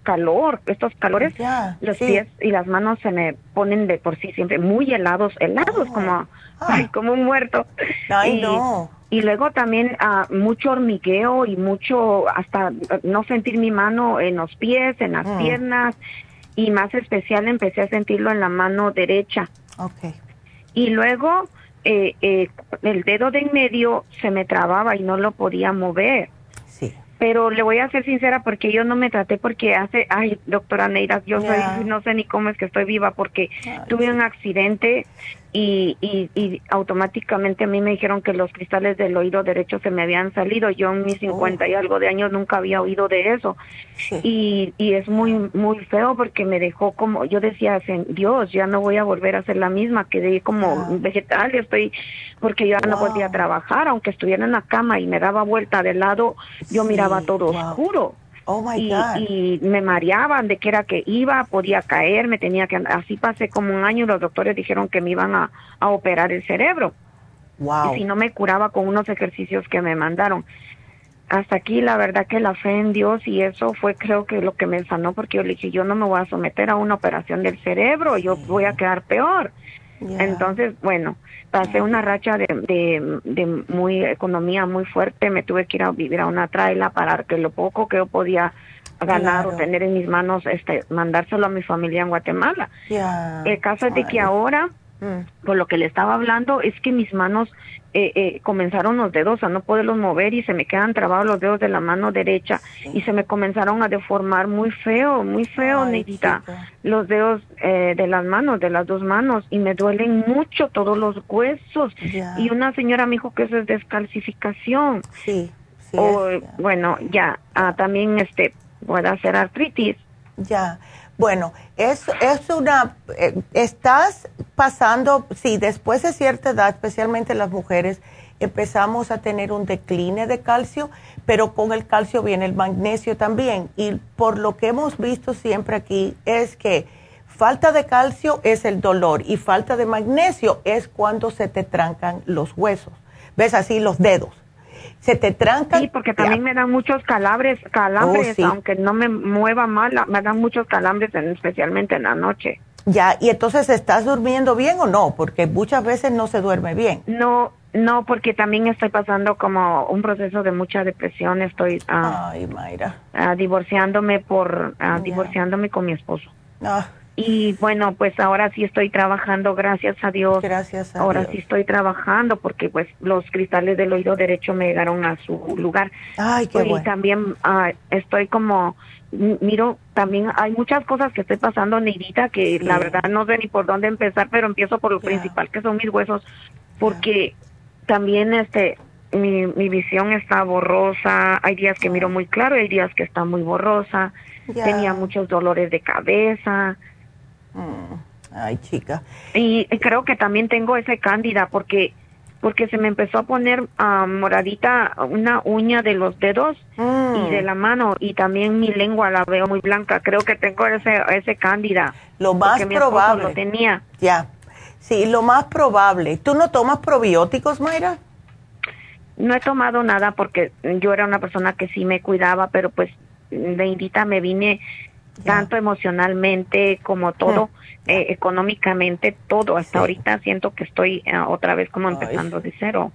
calor, estos calores, los pies y las manos se me ponen de por sí siempre muy helados, helados, como, ah. ay, como un muerto. Ay, y, no. Y luego también uh, mucho hormigueo y mucho, hasta no sentir mi mano en los pies, en las mm. piernas, y más especial empecé a sentirlo en la mano derecha. Okay. Y luego eh, eh, el dedo de en medio se me trababa y no lo podía mover. Sí. Pero le voy a ser sincera porque yo no me traté porque hace, ay, doctora Neira, yo soy, no sé ni cómo es que estoy viva porque tuve un accidente y, y, automáticamente a mí me dijeron que los cristales del oído derecho se me habían salido. Yo en mis 50 y algo de años nunca había oído de eso. Y, y es muy, muy feo porque me dejó como, yo decía, Dios, ya no voy a volver a ser la misma, quedé como vegetal, estoy, porque yo ya no podía trabajar, aunque estuviera en la cama y me daba vuelta de lado, yo miraba todo oscuro. Oh my y, God. y me mareaban de que era que iba, podía caer, me tenía que así pasé como un año y los doctores dijeron que me iban a, a operar el cerebro. Wow. Y si no me curaba con unos ejercicios que me mandaron. Hasta aquí la verdad que la fe en Dios y eso fue creo que lo que me sanó porque yo le dije yo no me voy a someter a una operación del cerebro, yo voy a quedar peor. Entonces, bueno, pasé una racha de, de, muy economía muy fuerte, me tuve que ir a vivir a una traila para que lo poco que yo podía ganar o tener en mis manos, este, mandárselo a mi familia en Guatemala. El caso es de que ahora Mm. Por lo que le estaba hablando es que mis manos eh, eh, comenzaron los dedos a no poderlos mover y se me quedan trabados los dedos de la mano derecha y se me comenzaron a deformar muy feo, muy feo, Neidita, los dedos eh, de las manos, de las dos manos y me duelen mucho todos los huesos. Y una señora me dijo que eso es descalcificación. Sí. o, bueno, ya, ah, también este puede hacer artritis. Ya. Bueno, es, es una, eh, estás pasando, sí, después de cierta edad, especialmente las mujeres, empezamos a tener un decline de calcio, pero con el calcio viene el magnesio también. Y por lo que hemos visto siempre aquí es que falta de calcio es el dolor y falta de magnesio es cuando se te trancan los huesos. ¿Ves así los dedos? Se te tranca. Sí, porque también me dan muchos calambres, calambres, oh, aunque no me mueva mal, me dan muchos calambres, especialmente en la noche. Ya, y entonces, ¿estás durmiendo bien o no? Porque muchas veces no se duerme bien. No, no, porque también estoy pasando como un proceso de mucha depresión, estoy uh, Ay, Mayra. Uh, divorciándome por, uh, divorciándome con mi esposo. Ah. Y bueno, pues ahora sí estoy trabajando, gracias a Dios. Gracias a ahora sí estoy trabajando porque pues los cristales del oído derecho me llegaron a su lugar. Ay, qué y también uh, estoy como, miro, también hay muchas cosas que estoy pasando, Neidita, que la verdad no sé ni por dónde empezar, pero empiezo por lo principal, que son mis huesos, porque también este, mi, mi visión está borrosa, hay días que miro muy claro, hay días que está muy borrosa, tenía muchos dolores de cabeza Mm. Ay, chica. Y creo que también tengo ese cándida porque porque se me empezó a poner ah, moradita una uña de los dedos y mm. de la mano y también mi lengua la veo muy blanca. Creo que tengo ese ese cándida. Lo más probable. Lo tenía. Ya. Sí, lo más probable. ¿Tú no tomas probióticos, Mayra? No he tomado nada porque yo era una persona que sí me cuidaba, pero pues de indita me vine tanto emocionalmente como todo, eh, económicamente, todo. Hasta ahorita siento que estoy eh, otra vez como empezando de cero.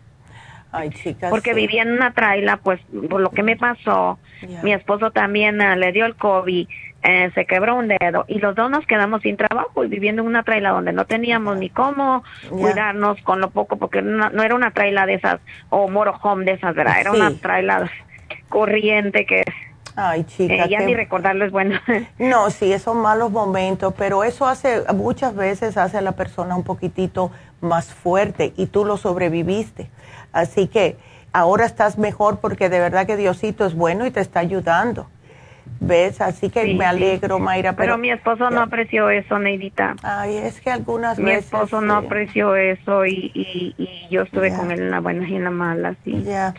Ay, chicas. Porque vivía en una traila, pues por lo que me pasó, mi esposo también uh, le dio el COVID, eh, se quebró un dedo y los dos nos quedamos sin trabajo y viviendo en una traila donde no teníamos ni cómo cuidarnos con lo poco, porque no, no, era una traila de esas o moro home de esas, ¿verdad? Era una traila corriente que Ay, chica. Eh, ya ni recordarlo es bueno. no, sí, esos malos momentos, pero eso hace, muchas veces hace a la persona un poquitito más fuerte y tú lo sobreviviste. Así que ahora estás mejor porque de verdad que Diosito es bueno y te está ayudando. ¿Ves? Así que me alegro, Mayra. Pero, mi esposo no apreció eso, Neidita. Ay, es que algunas mi veces... Mi esposo no apreció eso y, y, yo estuve con él en la buena y en la mala, sí. Ya.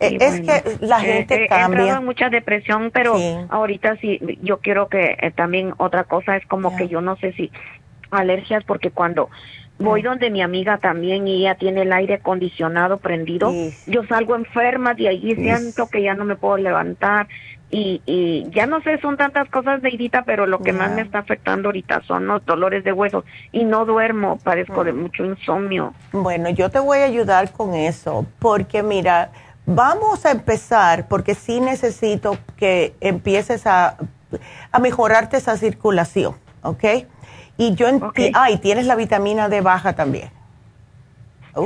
Eh, es que la gente cambia. He entrado en mucha depresión, pero ahorita sí, yo quiero que eh, también otra cosa es como que yo no sé si alergias, porque cuando voy donde mi amiga también y ella tiene el aire acondicionado prendido, yo salgo enferma de allí, siento que ya no me puedo levantar y, y ya no sé, son tantas cosas de Idita, pero lo que más me está afectando ahorita son los dolores de huesos y no duermo, padezco de mm. mucho insomnio. Bueno, yo te voy a ayudar con eso, porque mira, vamos a empezar, porque sí necesito que empieces a, a mejorarte esa circulación, ¿ok? Y yo okay. ay, tienes la vitamina D baja también.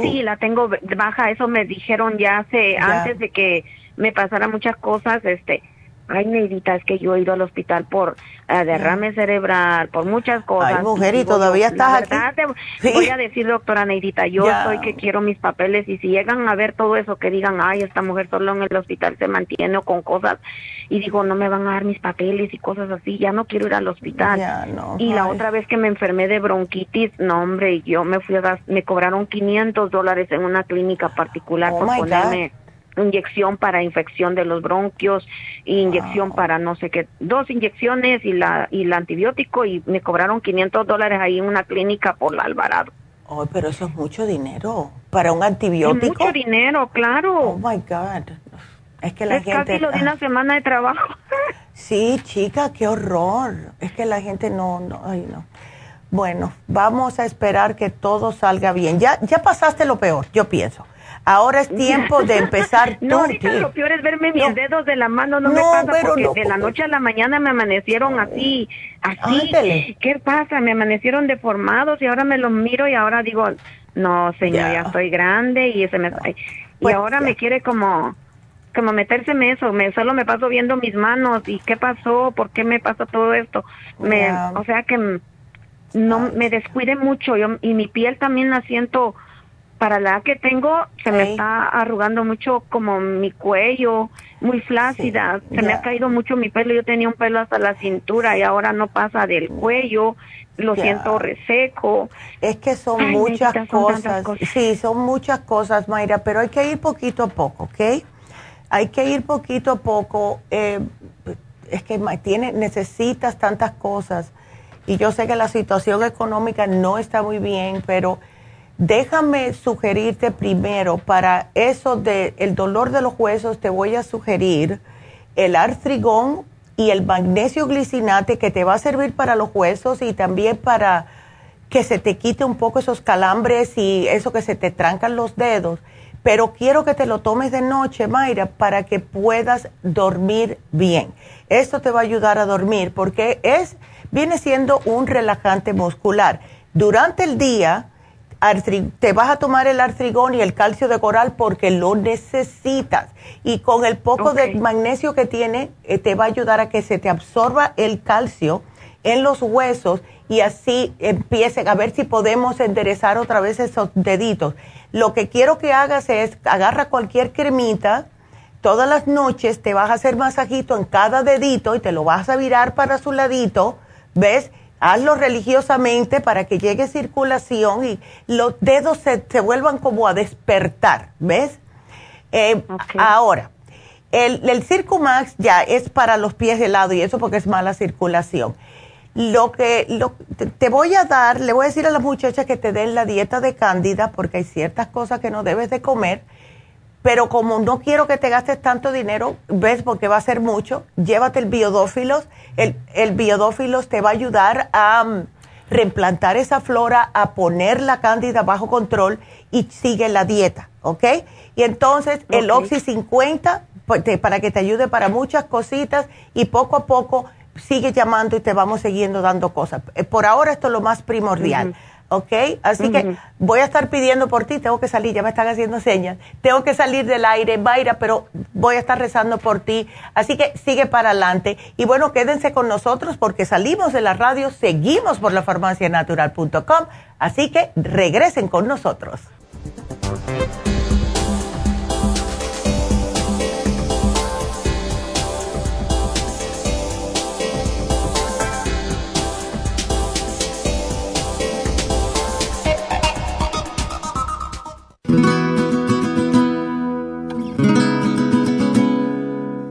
Sí, la tengo baja, eso me dijeron ya hace, antes de que me pasara muchas cosas, este, ay, Neidita, es que yo he ido al hospital por uh, derrame cerebral, por muchas cosas. Ay, mujer, y, todavía estás aquí. Te voy a decir, doctora Neidita, yo soy que quiero mis papeles y si llegan a ver todo eso, que digan, ay, esta mujer solo en el hospital se mantiene o con cosas, y digo, no me van a dar mis papeles y cosas así, ya no quiero ir al hospital. y la otra vez que me enfermé de bronquitis, no, hombre, yo me fui a, me cobraron 500 dólares en una clínica particular oh por ponerme inyección para infección de los bronquios, inyección para no sé qué, dos inyecciones y la y el antibiótico y me cobraron 500 dólares ahí en una clínica por la Alvarado. Oh, pero eso es mucho dinero para un antibiótico. Es mucho dinero, claro. Oh my God. Es que la es gente. Casi lo de una semana de trabajo. sí, chica, qué horror. Es que la gente no, no, ay, no. Bueno, vamos a esperar que todo salga bien. Ya, ya pasaste lo peor, yo pienso. Ahora es tiempo de empezar tú. No, ahorita lo peor es verme mis dedos de la mano, no, me pasa porque de la noche a la mañana me amanecieron así, así. ¿Qué pasa? Me amanecieron deformados y ahora me los miro y ahora digo, no, señor, ya, estoy grande y se me y pues ahora me quiere como como metérseme eso, me solo me paso viendo mis manos y qué pasó, por qué me pasa todo esto. Me, o sea que no me descuide mucho yo y mi piel también la siento para la edad que tengo, se me está arrugando mucho como mi cuello, muy flácida, se me ha caído mucho mi pelo, yo tenía un pelo hasta la cintura y ahora no pasa del cuello, lo siento reseco. Es que son muchas cosas. sí, son muchas cosas, Mayra, pero hay que ir poquito a poco, ¿ok? Hay que ir poquito a poco, eh, es que tiene, necesitas tantas cosas y yo sé que la situación económica no está muy bien, pero Déjame sugerirte primero para eso de el dolor de los huesos, te voy a sugerir el artrigón y el magnesio glicinate que te va a servir para los huesos y también para que se te quite un poco esos calambres y eso que se te trancan los dedos. Pero quiero que te lo tomes de noche, Mayra, para que puedas dormir bien. Esto te va a ayudar a dormir porque es viene siendo un relajante muscular. Durante el día te vas a tomar el artrigón y el calcio de coral porque lo necesitas. Y con el poco de magnesio que tiene, eh, te va a ayudar a que se te absorba el calcio en los huesos y así empiecen a ver si podemos enderezar otra vez esos deditos. Lo que quiero que hagas es agarra cualquier cremita, todas las noches te vas a hacer masajito en cada dedito y te lo vas a virar para su ladito, ¿ves? Hazlo religiosamente para que llegue circulación y los dedos se, se vuelvan como a despertar, ¿ves? Eh, ahora, el, el Circumax ya es para los pies helados y eso porque es mala circulación. Lo que lo, te, voy a dar, le voy a decir a las muchachas que te den la dieta de cándida porque hay ciertas cosas que no debes de comer pero como no quiero que te gastes tanto dinero, ves, porque va a ser mucho, llévate el biodófilos. El, el biodófilos te va a ayudar a mm, reemplantar esa flora, a poner la cándida bajo control y sigue la dieta, ¿ok? Y entonces el Oxy 50 pues, para que te ayude para muchas cositas y poco a poco sigue llamando y te vamos siguiendo dando cosas. Eh, por ahora esto es lo más primordial. ¿Ok? Así que voy a estar pidiendo por ti, tengo que salir, ya me están haciendo señas, tengo que salir del aire, Mayra, pero voy a estar rezando por ti, así que sigue para adelante. Y bueno, quédense con nosotros porque salimos de la radio, seguimos por la farmacianatural.com, así que regresen con nosotros.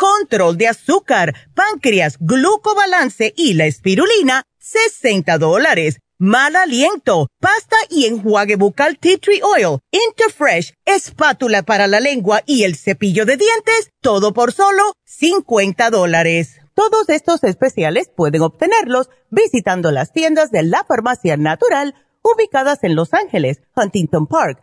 control de azúcar, páncreas, glucobalance y la espirulina, 60 dólares. Mal aliento, pasta y enjuague bucal tea tree oil, Interfresh, espátula para la lengua y el cepillo de dientes, todo por solo 50 dólares. Todos estos especiales pueden obtenerlos visitando las tiendas de la farmacia natural ubicadas en Los Ángeles, Huntington Park,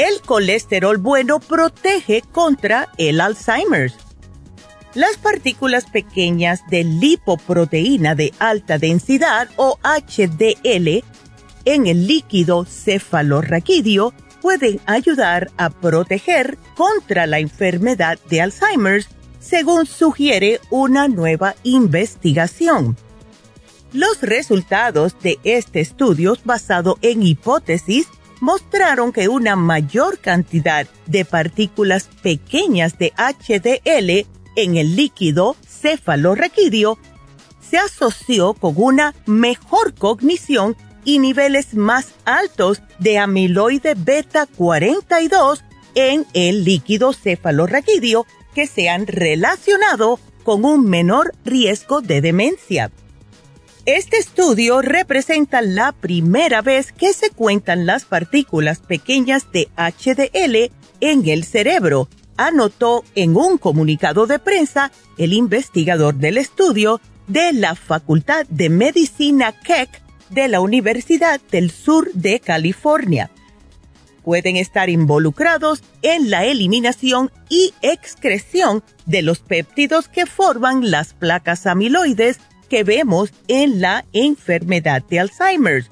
El colesterol bueno protege contra el Alzheimer's. Las partículas pequeñas de lipoproteína de alta densidad o HDL en el líquido cefalorraquídeo pueden ayudar a proteger contra la enfermedad de Alzheimer's, según sugiere una nueva investigación. Los resultados de este estudio basado en hipótesis mostraron que una mayor cantidad de partículas pequeñas de HDL en el líquido cefalorraquídeo se asoció con una mejor cognición y niveles más altos de amiloide beta 42 en el líquido cefalorraquídeo que se han relacionado con un menor riesgo de demencia. Este estudio representa la primera vez que se cuentan las partículas pequeñas de HDL en el cerebro, anotó en un comunicado de prensa el investigador del estudio de la Facultad de Medicina Keck de la Universidad del Sur de California. Pueden estar involucrados en la eliminación y excreción de los péptidos que forman las placas amiloides que vemos en la enfermedad de Alzheimer,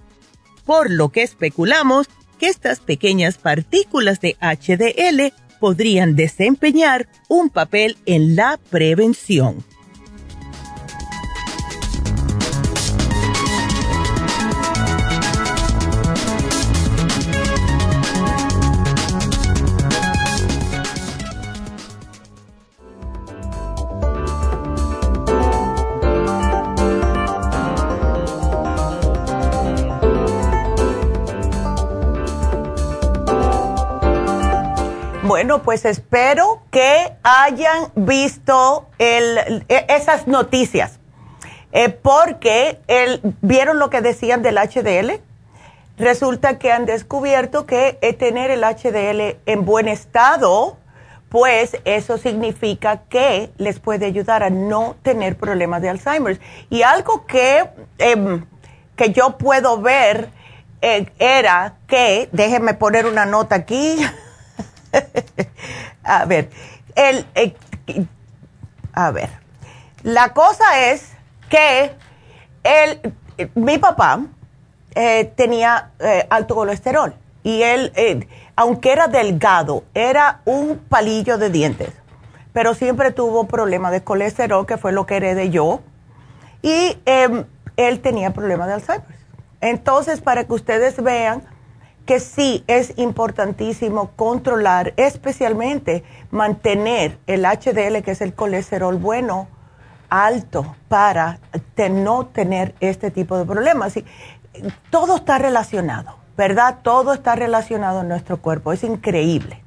por lo que especulamos que estas pequeñas partículas de HDL podrían desempeñar un papel en la prevención. Bueno, pues espero que hayan visto e, esas noticias, eh, porque vieron lo que decían del HDL. Resulta que han descubierto que eh, tener el HDL en buen estado, pues eso significa que les puede ayudar a no tener problemas de Alzheimer. Y algo que, em, que yo puedo ver eh, era que, déjenme poner una nota aquí. a ver, el, eh, a ver, la cosa es que el, mi papá eh, tenía eh, alto colesterol y él, aunque era delgado, era un palillo de dientes, pero siempre tuvo problemas de colesterol, que fue lo que heredé yo, y em, él tenía problemas de Alzheimer. Entonces, para que ustedes vean, que sí es importantísimo controlar, especialmente mantener el HDL, que es el colesterol bueno, alto para no tener este tipo de problemas. Y todo está relacionado, ¿verdad? Todo está relacionado en nuestro cuerpo, es increíble.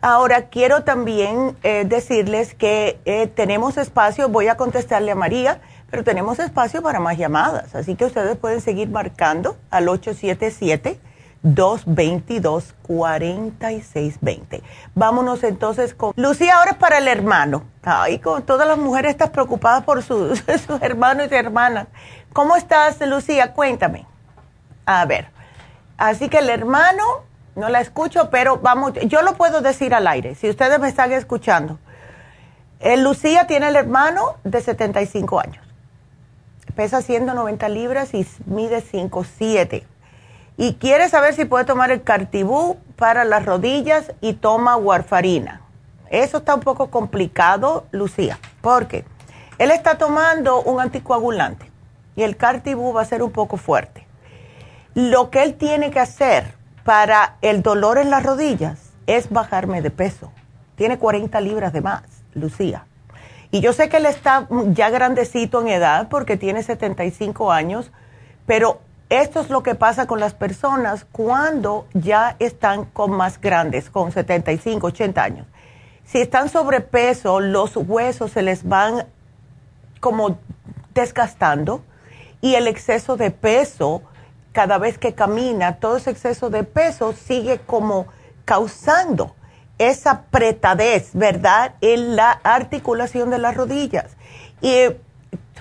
Ahora, quiero también eh, decirles que eh, tenemos espacio, voy a contestarle a María, pero tenemos espacio para más llamadas, así que ustedes pueden seguir marcando al 877. 222-4620. Vámonos entonces con Lucía, ahora es para el hermano. Ay, con todas las mujeres estás preocupadas por sus, sus hermanos y hermanas. ¿Cómo estás, Lucía? Cuéntame. A ver, así que el hermano, no la escucho, pero vamos, yo lo puedo decir al aire, si ustedes me están escuchando. El eh, Lucía tiene el hermano de 75 años. Pesa 190 libras y mide 5'7" y quiere saber si puede tomar el cartibú para las rodillas y toma warfarina. Eso está un poco complicado, Lucía, porque él está tomando un anticoagulante y el cartibú va a ser un poco fuerte. Lo que él tiene que hacer para el dolor en las rodillas es bajarme de peso. Tiene 40 libras de más, Lucía. Y yo sé que él está ya grandecito en edad porque tiene 75 años, pero esto es lo que pasa con las personas cuando ya están con más grandes, con 75, 80 años. Si están sobrepeso, los huesos se les van como desgastando y el exceso de peso, cada vez que camina, todo ese exceso de peso sigue como causando esa apretadez, ¿verdad? En la articulación de las rodillas. Y,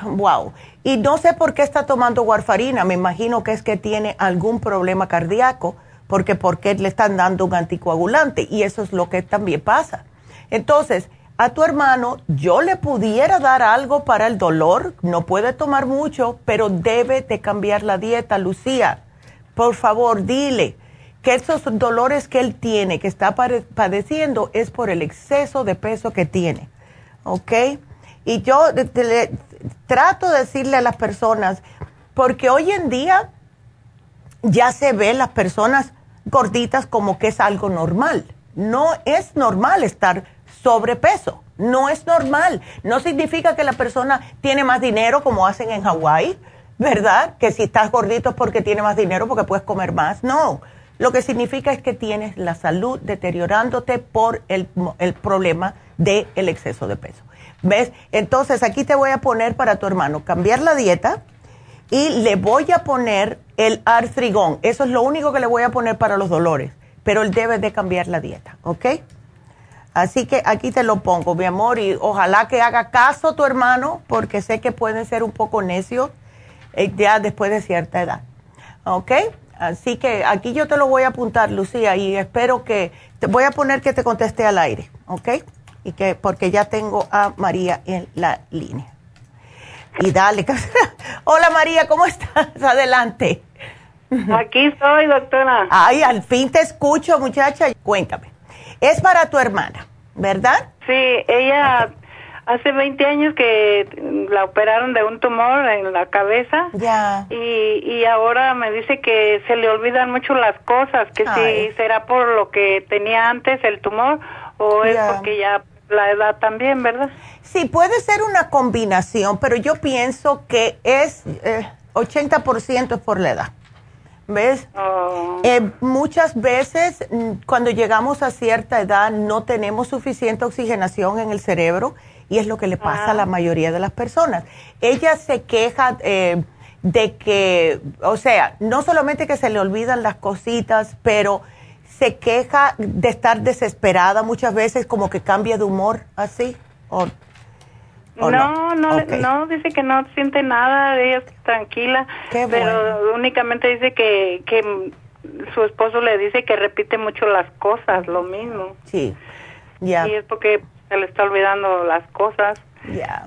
wow, y no sé por qué está tomando warfarina, me imagino que es que tiene algún problema cardíaco, porque porque le están dando un anticoagulante y eso es lo que también pasa. Entonces, a tu hermano yo le pudiera dar algo para el dolor, no puede tomar mucho, pero debe de cambiar la dieta, Lucía. Por favor, dile que esos dolores que él tiene, que está padeciendo, es por el exceso de peso que tiene. ¿Ok? Y yo trato de decirle a las personas, porque hoy en día ya se ve las personas gorditas como que es algo normal. No es normal estar sobrepeso, no es normal. No significa que la persona tiene más dinero como hacen en Hawái, ¿verdad? Que si estás gordito es porque tiene más dinero, porque puedes comer más. No, lo que significa es que tienes la salud deteriorándote por el, el problema del exceso de peso. ¿Ves? Entonces aquí te voy a poner para tu hermano cambiar la dieta y le voy a poner el artrigón. Eso es lo único que le voy a poner para los dolores, pero él debe de cambiar la dieta, ¿ok? Así que aquí te lo pongo, mi amor, y ojalá que haga caso tu hermano, porque sé que pueden ser un poco necios eh, ya después de cierta edad, ¿ok? Así que aquí yo te lo voy a apuntar, Lucía, y espero que, te voy a poner que te conteste al aire, ¿ok? Y que porque ya tengo a María en la línea. Y dale. Hola María, ¿cómo estás? Adelante. Aquí estoy, doctora. Ay, al fin te escucho, muchacha. Cuéntame. Es para tu hermana, ¿verdad? Sí, ella hace 20 años que la operaron de un tumor en la cabeza. Ya. Y, y ahora me dice que se le olvidan mucho las cosas, que si será por lo que tenía antes el tumor o es porque ya la edad también, ¿verdad? Sí, puede ser una combinación, pero yo pienso que es eh, 80% es por la edad. ¿Ves? Oh. Eh, muchas veces mm, cuando llegamos a cierta edad no tenemos suficiente oxigenación en el cerebro y es lo que le pasa a la mayoría de las personas. Ella se queja eh, de que, o sea, no solamente que se le olvidan las cositas, pero se queja de estar desesperada muchas veces, como que cambia de humor, así. O, no, no, no, dice que no siente nada, ella está tranquila, pero únicamente dice que, que su esposo le dice que repite mucho las cosas, lo mismo. Sí, ya. Y es porque se le está olvidando las cosas. Ya.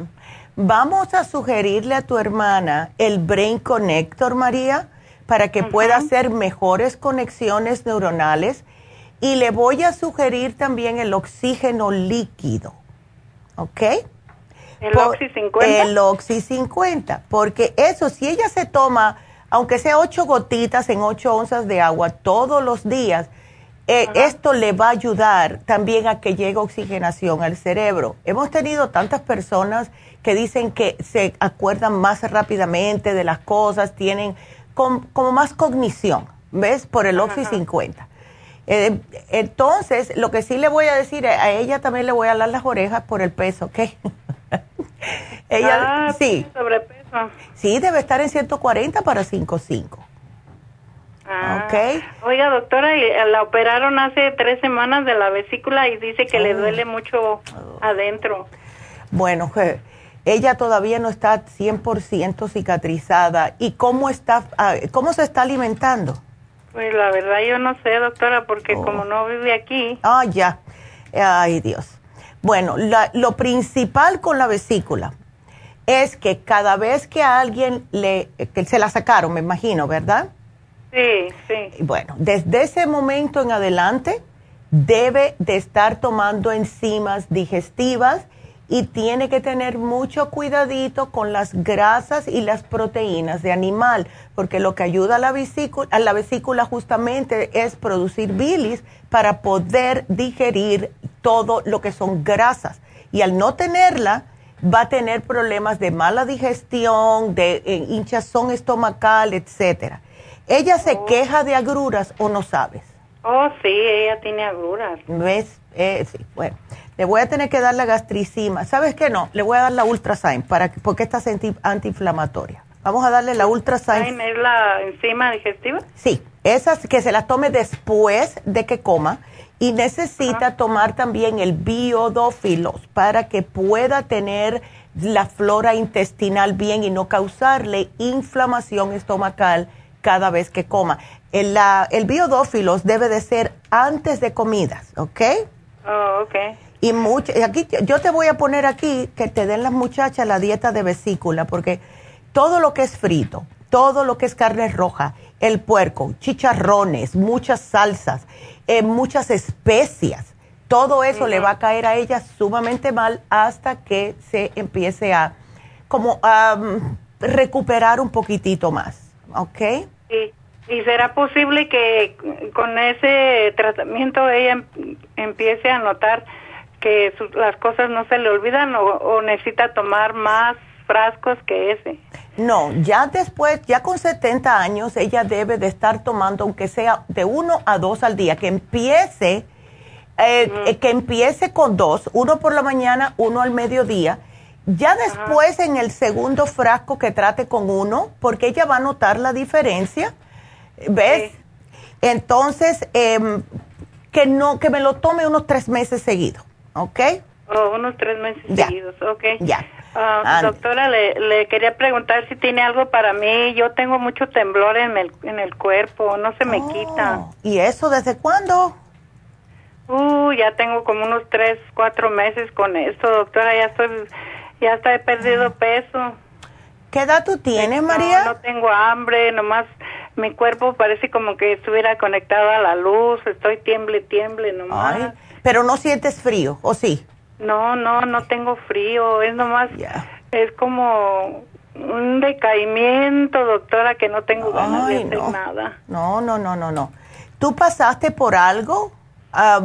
Vamos a sugerirle a tu hermana el Brain Connector, María para que pueda hacer mejores conexiones neuronales y le voy a sugerir también el oxígeno líquido, ¿ok? ¿El Oxy 50? El Oxy 50, porque eso, si ella se toma, aunque sea ocho gotitas en ocho onzas de agua todos los días, eh, esto le va a ayudar también a que llegue oxigenación al cerebro. Hemos tenido tantas personas que dicen que se acuerdan más rápidamente de las cosas, tienen como más cognición, ¿ves? Por el Oxy 50. Eh, entonces, lo que sí le voy a decir, a ella también le voy a dar las orejas por el peso, ¿ok? ella, ah, sí. Sobrepeso. Sí, debe estar en 140 para 5,5. Ah, Oiga, doctora, eh, la operaron hace tres semanas de la vesícula y dice que le ah. duele mucho adentro. Bueno, ella todavía no está 100% cicatrizada. ¿Y cómo, está, ah, cómo se está alimentando? Pues la verdad yo no sé, doctora, porque oh. como no vive aquí. Ah, ya. Ay, Dios. Bueno, lo principal con la vesícula es que cada vez que a alguien le, que se la sacaron, me imagino, ¿verdad? Sí, sí. Bueno, desde ese momento en adelante debe de estar tomando enzimas digestivas y tiene que tener mucho cuidadito con las grasas y las proteínas de animal, porque lo que ayuda a la vesícula, a la vesícula justamente es producir bilis para poder digerir todo lo que son grasas. Y al no tenerla, va a tener problemas de mala digestión, de eh, hinchazón estomacal, etcétera. ¿Ella se oh. queja de agruras o no sabes? Oh, sí, ella tiene agruras. ¿Ves? Eh, sí, bueno. Le voy a tener que dar la gastricima. ¿Sabes qué no? Le voy a dar la ultrasign para porque esta es antiinflamatoria. Vamos a darle la ultrasign. ¿Es la enzima digestiva? Sí, esas que se las tome después de que coma y necesita tomar también el biodófilos para que pueda tener la flora intestinal bien y no causarle inflamación estomacal cada vez que coma. El, la, el biodófilos debe de ser antes de comidas, ¿ok? Oh, ok. Y mucho, aquí yo te voy a poner aquí que te den las muchachas la dieta de vesícula, porque todo lo que es frito, todo lo que es carne roja, el puerco, chicharrones, muchas salsas, eh, muchas especias, todo eso le va a caer a ella sumamente mal hasta que se empiece a como a mm, recuperar un poquitito más, ¿ok? Sí. ¿Y será posible que con ese tratamiento ella em, empiece a notar que las cosas no se le olvidan o, necesita tomar más frascos que ese. No, ya después, ya con 70 años, ella debe de estar tomando, aunque sea de uno a dos al día, que empiece, eh, eh, que empiece con dos, uno por la mañana, uno al mediodía. Ya después en el segundo frasco que trate con uno, porque ella va a notar la diferencia, ¿ves? Entonces, em, que no, que me lo tome unos tres meses seguidos. ¿Ok? Oh, unos tres meses seguidos, ok. Ya. Ah, doctora, le, le, quería preguntar si tiene algo para mí. Yo tengo mucho temblor en el, en el cuerpo, no se me oh, quita. ¿Y eso desde cuándo? Uh, ya tengo como unos tres, cuatro meses con esto, doctora. Ya estoy, ya hasta he perdido peso. ¿Qué edad tú tienes, María? No tengo hambre, nomás mi cuerpo parece como que estuviera conectado a la luz, estoy tiemble, tiemble nomás. Pero no sientes frío, ¿o sí? No, no, no tengo frío, es nomás, es como un decaimiento, doctora, que no tengo ganas de hacer nada. No, no, no, no, no. ¿Tú pasaste por algo?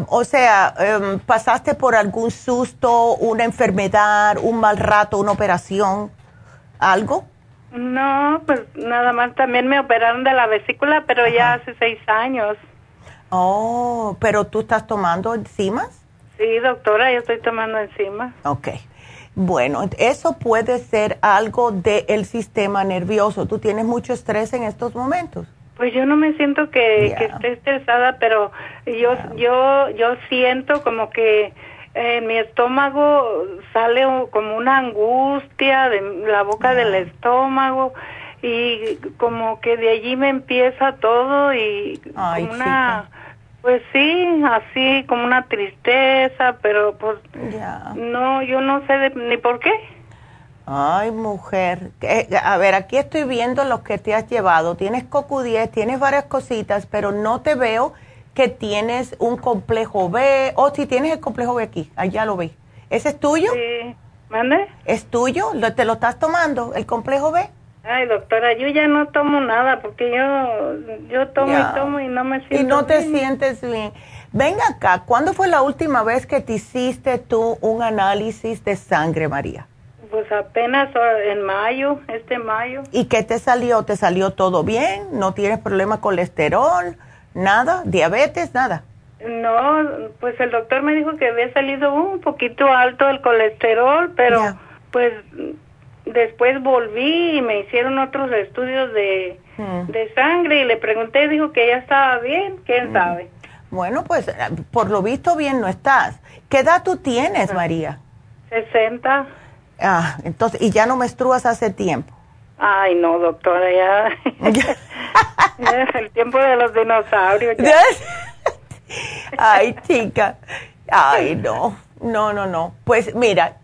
o sea, em, ¿pasaste por algún susto, una enfermedad, un mal rato, una operación, algo? No, pues nada más también me operaron de la vesícula, pero ya hace seis años. Oh, pero tú estás tomando enzimas? Sí, doctora, yo estoy tomando enzimas. Ok. Bueno, eso puede ser algo del sistema nervioso. ¿Tú tienes mucho estrés en estos momentos? Pues yo no me siento que, esté estresada, pero yo, yo, yo siento como que en mi estómago sale como una angustia de la boca del estómago y como que de allí me empieza todo y como una pues sí así como una tristeza pero pues no yo no sé ni por qué Ay, mujer. A ver, aquí estoy viendo los que te has llevado. Tienes CoQ10, tienes varias cositas, pero no te veo que tienes un complejo B. O si tienes el complejo B aquí, allá lo vi. ¿Ese es tuyo? Sí. ¿Mande? ¿Es tuyo? ¿Te lo estás tomando, el complejo B? Ay, doctora, yo ya no tomo nada porque yo, yo tomo y tomo y no me siento Y no te sientes bien. Venga acá, ¿cuándo fue la última vez que te hiciste tú un análisis de sangre, María? Pues apenas en mayo, este mayo. ¿Y qué te salió? ¿Te salió todo bien? ¿No tienes problema colesterol? ¿Nada? ¿Diabetes? ¿Nada? No, pues el doctor me dijo que había salido un poquito alto el colesterol, pero pues después volví y me hicieron otros estudios de, hmm. de sangre y le pregunté, dijo que ya estaba bien, quién hmm. sabe. Bueno, pues eh, por lo visto bien no estás. ¿Qué edad tú tienes, María? 60. Ah, entonces, ¿y ya no menstruas hace tiempo? Ay, no, doctora, ya. el tiempo de los dinosaurios. Ay, chica. Ay, no. No, no, no. Pues mira,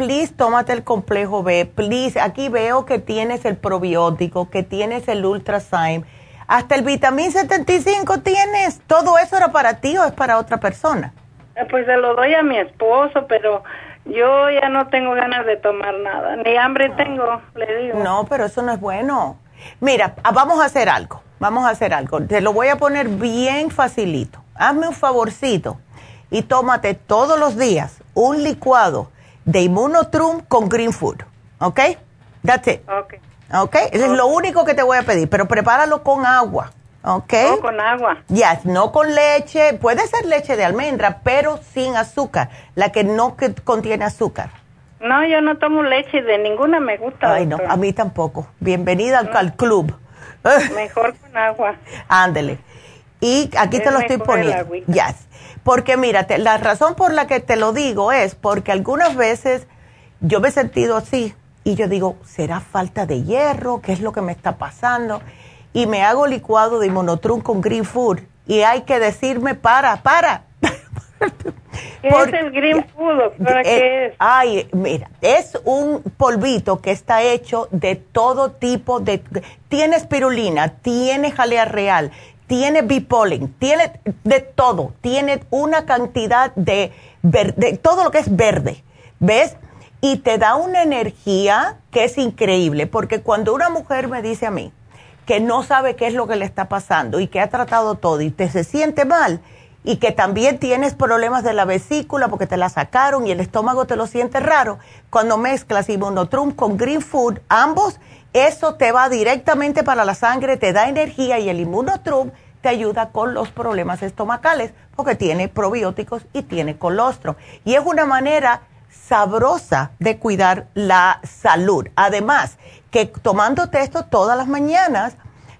please tómate el complejo B, please. Aquí veo que tienes el probiótico, que tienes el Ultrasign. Hasta el vitamín 75 tienes. ¿Todo eso era para ti o es para otra persona? Eh, pues se lo doy a mi esposo, pero yo ya no tengo ganas de tomar nada, ni hambre tengo, le digo. No, pero eso no es bueno. Mira, ah, vamos a hacer algo, vamos a hacer algo. Te lo voy a poner bien facilito. Hazme un favorcito y tómate todos los días un licuado de Immunotrum con Green Food, ¿ok? That's it. Ok. ¿Ok? Eso es lo único que te voy a pedir, pero prepáralo con agua. ¿Ok? No con agua. Ya, no con leche. Puede ser leche de almendra, pero sin azúcar. La que no que contiene azúcar. No, yo no tomo leche de ninguna, me gusta. Ay, no, a mí tampoco. Bienvenida al, club. Mejor con agua. Ándele. Y aquí te lo estoy poniendo. Ya. Porque mírate, la razón por la que te lo digo es porque algunas veces yo me he sentido así y yo digo, ¿será falta de hierro? ¿Qué es lo que me está pasando? y me hago licuado de monotrum con Green Food y hay que decirme para, para. ¿Qué es el Green Food? ¿Para qué es? Ay, mira, es un polvito que está hecho de todo tipo de... Tiene espirulina, tiene jalea real, tiene bipolen, tiene de todo, tiene una cantidad de, de todo lo que es verde, ¿ves? Y te da una energía que es increíble, porque cuando una mujer me dice a mí, que no sabe qué es lo que le está pasando y que ha tratado todo y te se siente mal y que también tienes problemas de la vesícula porque te la sacaron y el estómago te lo siente raro, cuando mezclas Immunotrum con Green Food, ambos, eso te va directamente para la sangre, te da energía y el Immunotrum te ayuda con los problemas estomacales porque tiene probióticos y tiene colostro. Y es una manera sabrosa de cuidar la salud. Además, que tomándote esto todas las mañanas,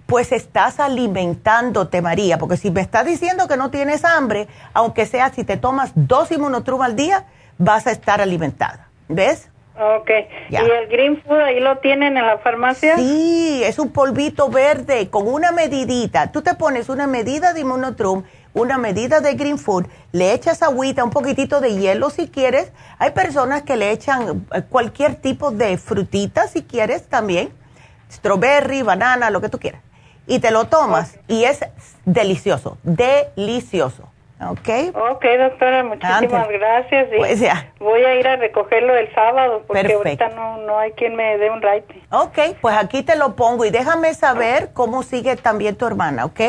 pues estás alimentándote, María, porque si me estás diciendo que no tienes hambre, aunque sea si te tomas dos inmunotrum al día, vas a estar alimentada. ¿Ves? Ok. ¿Y el Green Food ahí lo tienen en la farmacia? Sí, es un polvito verde con una medidita. Tú te pones una medida de inmunotrum, una medida de Green Food, le echas agüita, un poquitito de hielo si quieres. Hay personas que le echan eh, cualquier tipo de frutita si quieres también, strawberry, banana, lo que tú quieras y te lo tomas y es delicioso, delicioso. ¿Ok? Ok, doctora, muchísimas gracias. pues ya. Voy a ir a recogerlo el sábado porque ahorita no, no hay quien me dé un raite. Ok, pues aquí te lo pongo y déjame saber cómo sigue también tu hermana, ¿ok?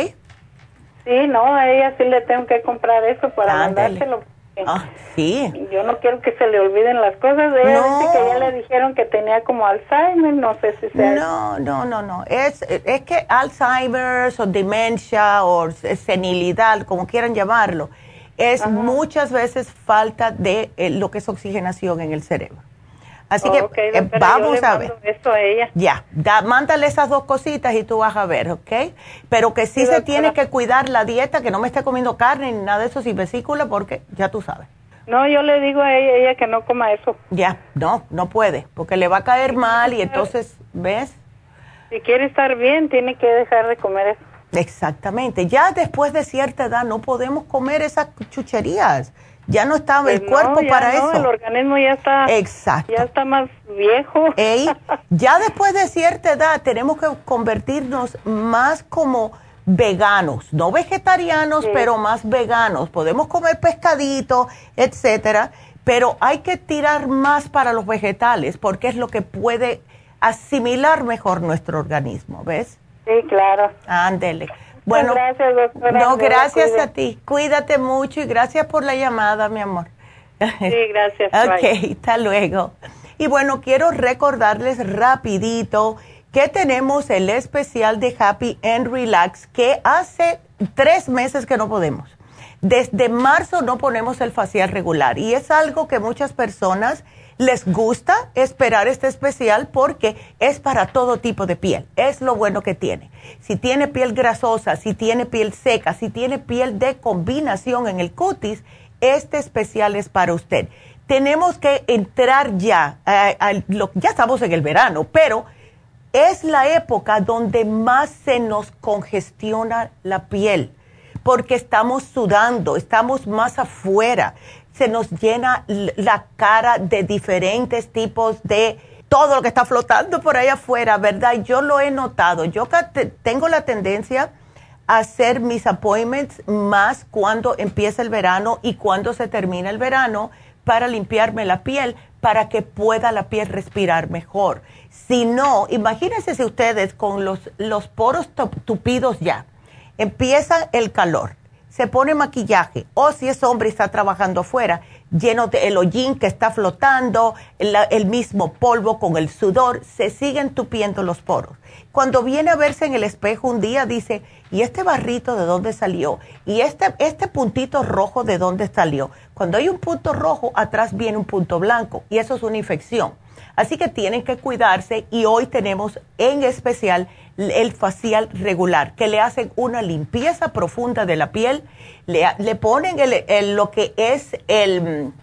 Sí, no, a ella sí le tengo que comprar eso para mandárselo Ah, sí. Yo no quiero que se le olviden las cosas. Ella dice que ya le dijeron que tenía como Alzheimer, no sé si sea. No, no, no, no. Es, es que Alzheimer o demencia o senilidad, como quieran llamarlo, es muchas veces falta de eh, lo que es oxigenación en el cerebro. Así que eh, vamos a ver. Esto a ella. Ya, mándale esas dos cositas y tú vas a ver, ¿ok? Pero que sí, se tiene que cuidar la dieta, que no me esté comiendo carne ni nada de eso sin vesícula, porque ya tú sabes. No, yo le digo a ella, ella que no coma eso. Ya, no, no puede, porque le va a caer mal y entonces, ¿ves? Si quiere estar bien, tiene que dejar de comer eso. Exactamente. Ya después de cierta edad no podemos comer esas chucherías ya no estaba el pues cuerpo para no, eso. El organismo ya está, Exacto. ya está más viejo. ya después de cierta edad tenemos que convertirnos más como veganos, no vegetarianos, pero más veganos. Podemos comer pescadito, etcétera, pero hay que tirar más para los vegetales porque es lo que puede asimilar mejor nuestro organismo, ¿ves? Sí, claro. Ándele. Bueno, gracias, doctora. No, gracias a ti. Cuídate mucho y gracias por la llamada, mi amor. Sí, gracias. ok, hasta luego. Y bueno, quiero recordarles rapidito que tenemos el especial de Happy and Relax que hace tres meses que no podemos. Desde marzo no ponemos el facial regular y es algo que muchas personas les gusta esperar este especial porque es para todo tipo de piel. Es lo bueno que tiene. Si tiene piel grasosa, si tiene piel seca, si tiene piel de combinación en el cutis, este especial es para usted. Tenemos que entrar ya, eh, ya estamos en el verano, pero es la época donde más se nos congestiona la piel porque estamos sudando, estamos más afuera se nos llena la cara de diferentes tipos de todo lo que está flotando por ahí afuera, ¿verdad? Yo lo he notado. Yo tengo la tendencia a hacer mis appointments más cuando empieza el verano y cuando se termina el verano para limpiarme la piel, para que pueda la piel respirar mejor. Si no, imagínense si ustedes con los, los poros tupidos ya, empieza el calor, se pone maquillaje o si es hombre y está trabajando afuera, lleno de el hollín que está flotando, el, mismo polvo con el sudor, se siguen tupiendo los poros. Cuando viene a verse en el espejo un día dice, ¿y este barrito de dónde salió? ¿Y este, este puntito rojo de dónde salió? Cuando hay un punto rojo, atrás viene un punto blanco y eso es una infección. Así que tienen que cuidarse y hoy tenemos en especial el facial regular, que le hacen una limpieza profunda de la piel, le, ponen lo que es el,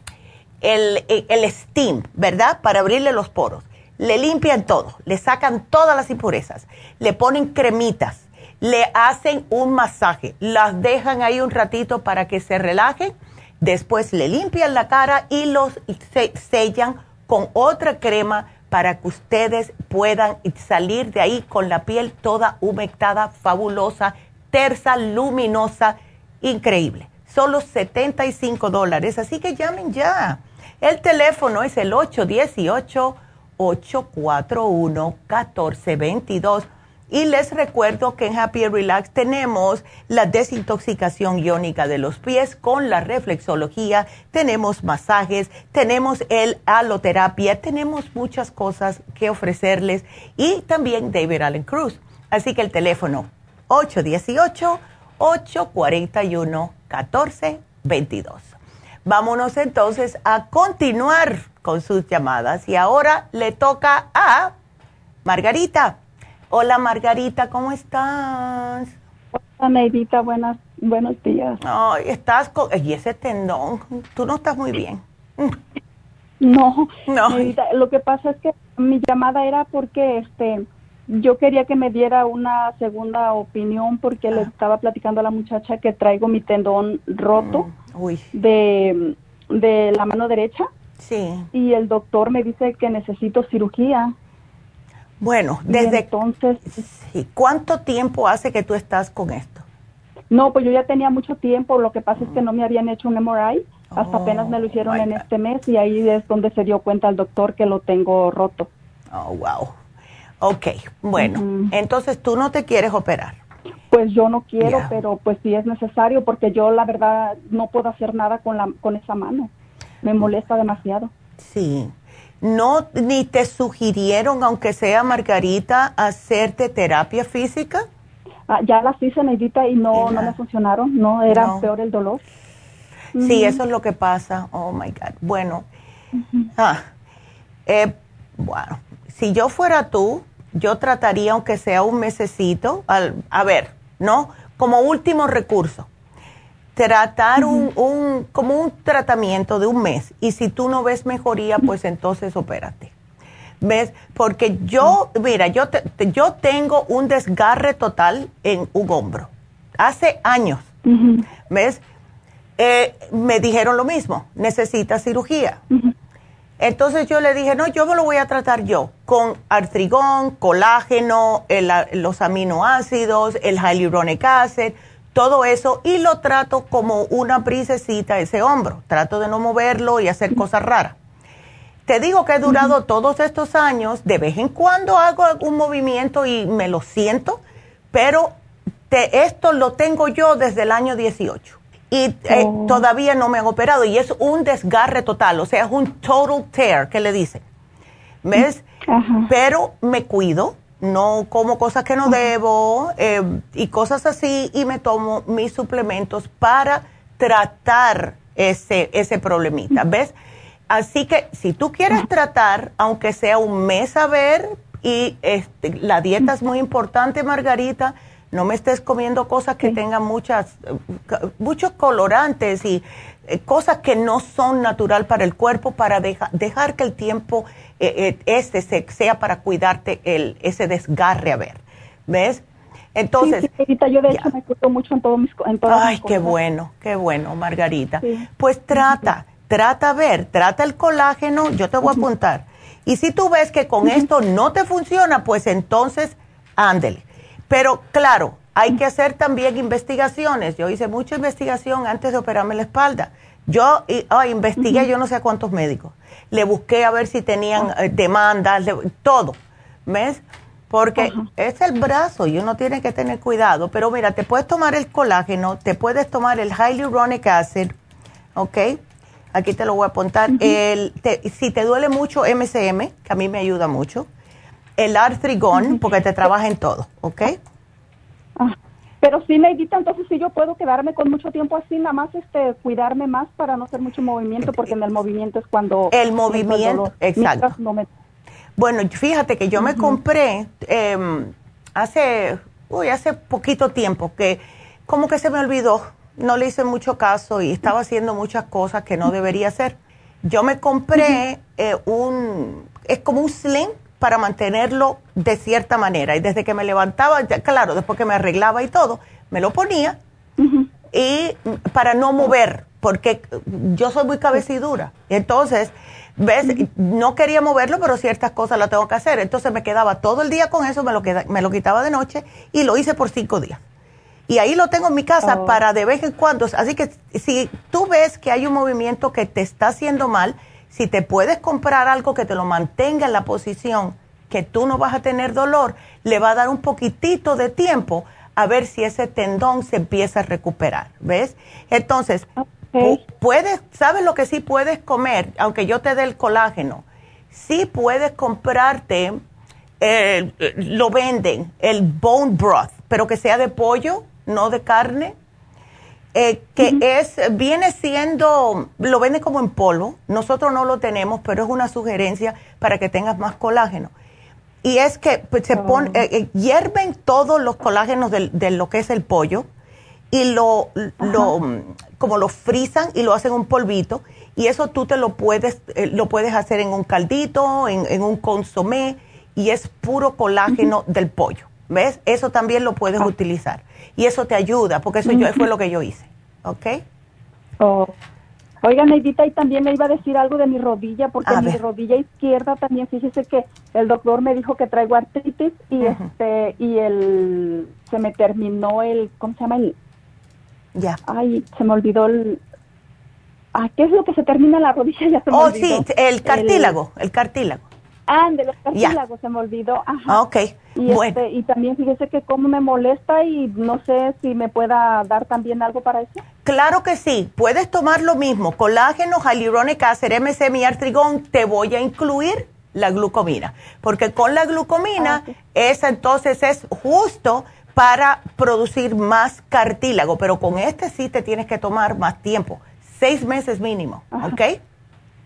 el, el steam, ¿verdad? Para abrirle los poros. Le limpian todo, le sacan todas las impurezas, le ponen cremitas, le hacen un masaje, las dejan ahí un ratito para que se relajen, después le limpian la cara y los sellan con otra crema para que ustedes puedan salir de ahí con la piel toda humectada, fabulosa, tersa, luminosa, increíble. Solo 75 dólares, así que llamen ya. El teléfono es el 818-841-1422 y les recuerdo que en Happy Relax tenemos la desintoxicación iónica de los pies con la reflexología, tenemos masajes, tenemos el aloterapia, tenemos muchas cosas que ofrecerles y también David Allen Cruz. Así que el teléfono 818-841-1422. Vámonos entonces a continuar con sus llamadas y ahora le toca a Margarita. Hola Margarita, ¿cómo estás? Hola Neidita, buenas, buenos días. Ay, estás con... Y ese tendón, tú no estás muy bien. No, no. lo que pasa es que mi llamada era porque este yo quería que me diera una segunda opinión porque le ah. estaba platicando a la muchacha que traigo mi tendón roto mm, de, de la mano derecha. Sí. Y el doctor me dice que necesito cirugía. Bueno, desde entonces... ¿Cuánto tiempo hace que tú estás con esto? No, pues yo ya tenía mucho tiempo, lo que pasa es que no me habían hecho un MRI, hasta apenas me lo hicieron oh, en este mes y ahí es donde se dio cuenta el doctor que lo tengo roto. Oh, wow. Ok, bueno, entonces tú no te quieres operar. Pues yo no quiero, pero pues sí es necesario porque yo la verdad no puedo hacer nada con la con esa mano. Me molesta demasiado. Sí. No ni te sugirieron aunque sea Margarita hacerte terapia física? Ah, ya las hice, Neidita, y no, no me funcionaron, no, era peor el dolor. Sí, eso es lo que pasa. Oh, my God. Bueno, ah, eh, bueno, si yo fuera tú, yo trataría, aunque sea un mesecito, a ver, ¿no? Como último recurso. Tratar un, un, como un tratamiento de un mes. Y si tú no ves mejoría, pues entonces opérate. ¿Ves? Porque yo, mira, yo, yo tengo un desgarre total en un hombro. Hace años. ¿Ves? Eh, me dijeron lo mismo, necesita cirugía. Entonces yo le dije, no, yo me lo voy a tratar yo, con artrigón, colágeno, los aminoácidos, el hyaluronic acid, todo eso, y lo trato como una brisecita ese hombro. Trato de no moverlo y hacer cosas raras. Te digo que he durado todos estos años, de vez en cuando hago algún movimiento y me lo siento, pero esto lo tengo yo desde el año 18 y eh, oh. todavía no me han operado y es un desgarre total, o sea, es un total tear que le dicen. ¿Ves? Pero me cuido, no como cosas que no debo eh, y cosas así y me tomo mis suplementos para tratar ese, ese problemita, ¿ves? Así que si tú quieres tratar, aunque sea un mes a ver, y este, la dieta es muy importante, Margarita, no me estés comiendo cosas que tengan muchas, muchos colorantes y eh, cosas que no son natural para el cuerpo para dejar que el tiempo eh, eh, este sea para cuidarte el, ese desgarre a ver. ¿Ves? Entonces, sí, yo de hecho me cuido mucho en, todo mis, en todas Ay, qué bueno, qué bueno, Margarita. Pues trata, trata a ver, trata el colágeno, yo te voy a apuntar. Y si tú ves que con esto no te funciona, pues entonces ándele. Pero claro, hay que hacer también investigaciones. Yo hice mucha investigación antes de operarme la espalda. Yo oh, investigué yo no sé a cuántos médicos. Le busqué a ver si tenían ah. eh, demandas, todo. ¿Ves? Porque es el brazo y uno tiene que tener cuidado. Pero mira, te puedes tomar el colágeno, te puedes tomar el hyaluronic acid, ¿ok? Aquí te lo voy a apuntar. el, si te duele mucho MCM, que a mí me ayuda mucho, el artrigón, porque te trabaja en todo, ¿ok? Ah, pero sí, Neidita, entonces sí yo puedo quedarme con mucho tiempo así, nada más este, cuidarme más para no hacer mucho movimiento, porque en el movimiento es cuando... El movimiento, exacto. Bueno, fíjate que yo me compré em, hace, uy, hace poquito tiempo, que como que se me olvidó, no le hice mucho caso y estaba haciendo muchas cosas que no debería hacer. Yo me compré eh, un, es como un sling para mantenerlo de cierta manera. Y desde que me levantaba, claro, después que me arreglaba y todo, me lo ponía y para no mover, porque yo soy muy cabecidura. Entonces, ves, no quería moverlo, pero ciertas cosas las tengo que hacer. Entonces me quedaba todo el día con eso, me lo, me lo quitaba de noche y lo hice por cinco días. Y ahí lo tengo en mi casa oh. para de vez en cuando. Así que si tú ves que hay un movimiento que te está haciendo mal, si te puedes comprar algo que te lo mantenga en la posición que tú no vas a tener dolor, le va a dar un poquitito de tiempo a ver si ese tendón se empieza a recuperar, ¿ves? Entonces, puedes, ¿sabes lo que sí puedes comer? Aunque yo te dé el colágeno, sí puedes comprarte, eh, lo venden, el bone broth, pero que sea de pollo, no de carne, eh, que es, viene siendo, lo vende como en polvo, nosotros no lo tenemos, pero es una sugerencia para que tengas más colágeno. Y es que pues, se oh. eh, eh, hierven todos los colágenos de, lo que es el pollo y lo, lo, como lo frisan y lo hacen un polvito y eso tú te lo puedes, lo puedes hacer en un caldito, en, un consomé y es puro colágeno del pollo. ¿Ves? Eso también lo puedes ah. utilizar. Y eso te ayuda, porque eso yo, fue lo que yo hice. ¿Ok? Oh. Oiga, Neidita, y también me iba a decir algo de mi rodilla, porque mi rodilla izquierda también, fíjese que el doctor me dijo que traigo artritis y este y el se me terminó el ¿cómo se llama el? Ya. Ay, se me olvidó el Ah, ¿qué es lo que se termina la rodilla? Ya se me oh, sí, el cartílago, el, cartílago. Ah, de los cartílagos, se me olvidó. Ajá. Ah, ok, y, bueno. Este, y también fíjese que cómo me molesta y no sé si me pueda dar también algo para eso. Claro que sí, puedes tomar lo mismo, colágeno, hyaluronic acid, MSM y artrigón, te voy a incluir la glucomina, porque con la glucomina ah, esa entonces es justo para producir más cartílago, pero con este sí te tienes que tomar más tiempo seis meses mínimo, ¿ok?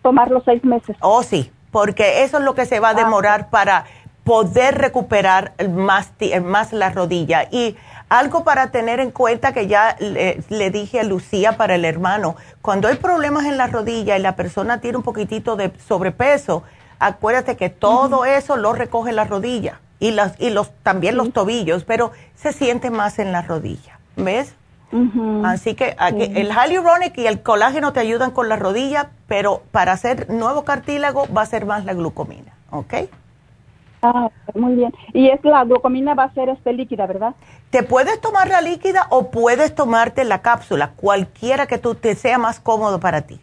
Tomar los seis meses. Oh, sí, porque eso es lo que se va a ah, demorar para poder recuperar más, más la rodilla. Y algo para tener en cuenta que ya le, dije a Lucía para el hermano, cuando hay problemas en la rodilla y la persona tiene un poquitito de sobrepeso, acuérdate que todo eso lo recoge la rodilla y, las, y los, también los tobillos, pero se siente más en la rodilla, ¿ves? Así que el hyaluronic y el colágeno te ayudan con la rodilla, pero para hacer nuevo cartílago va a ser más la glucomina, ¿ok? Ah, muy bien. Y es la glucomina va a ser este líquida, ¿verdad? Te puedes tomar la líquida o puedes tomarte la cápsula, cualquiera que tú te sea más cómodo para ti.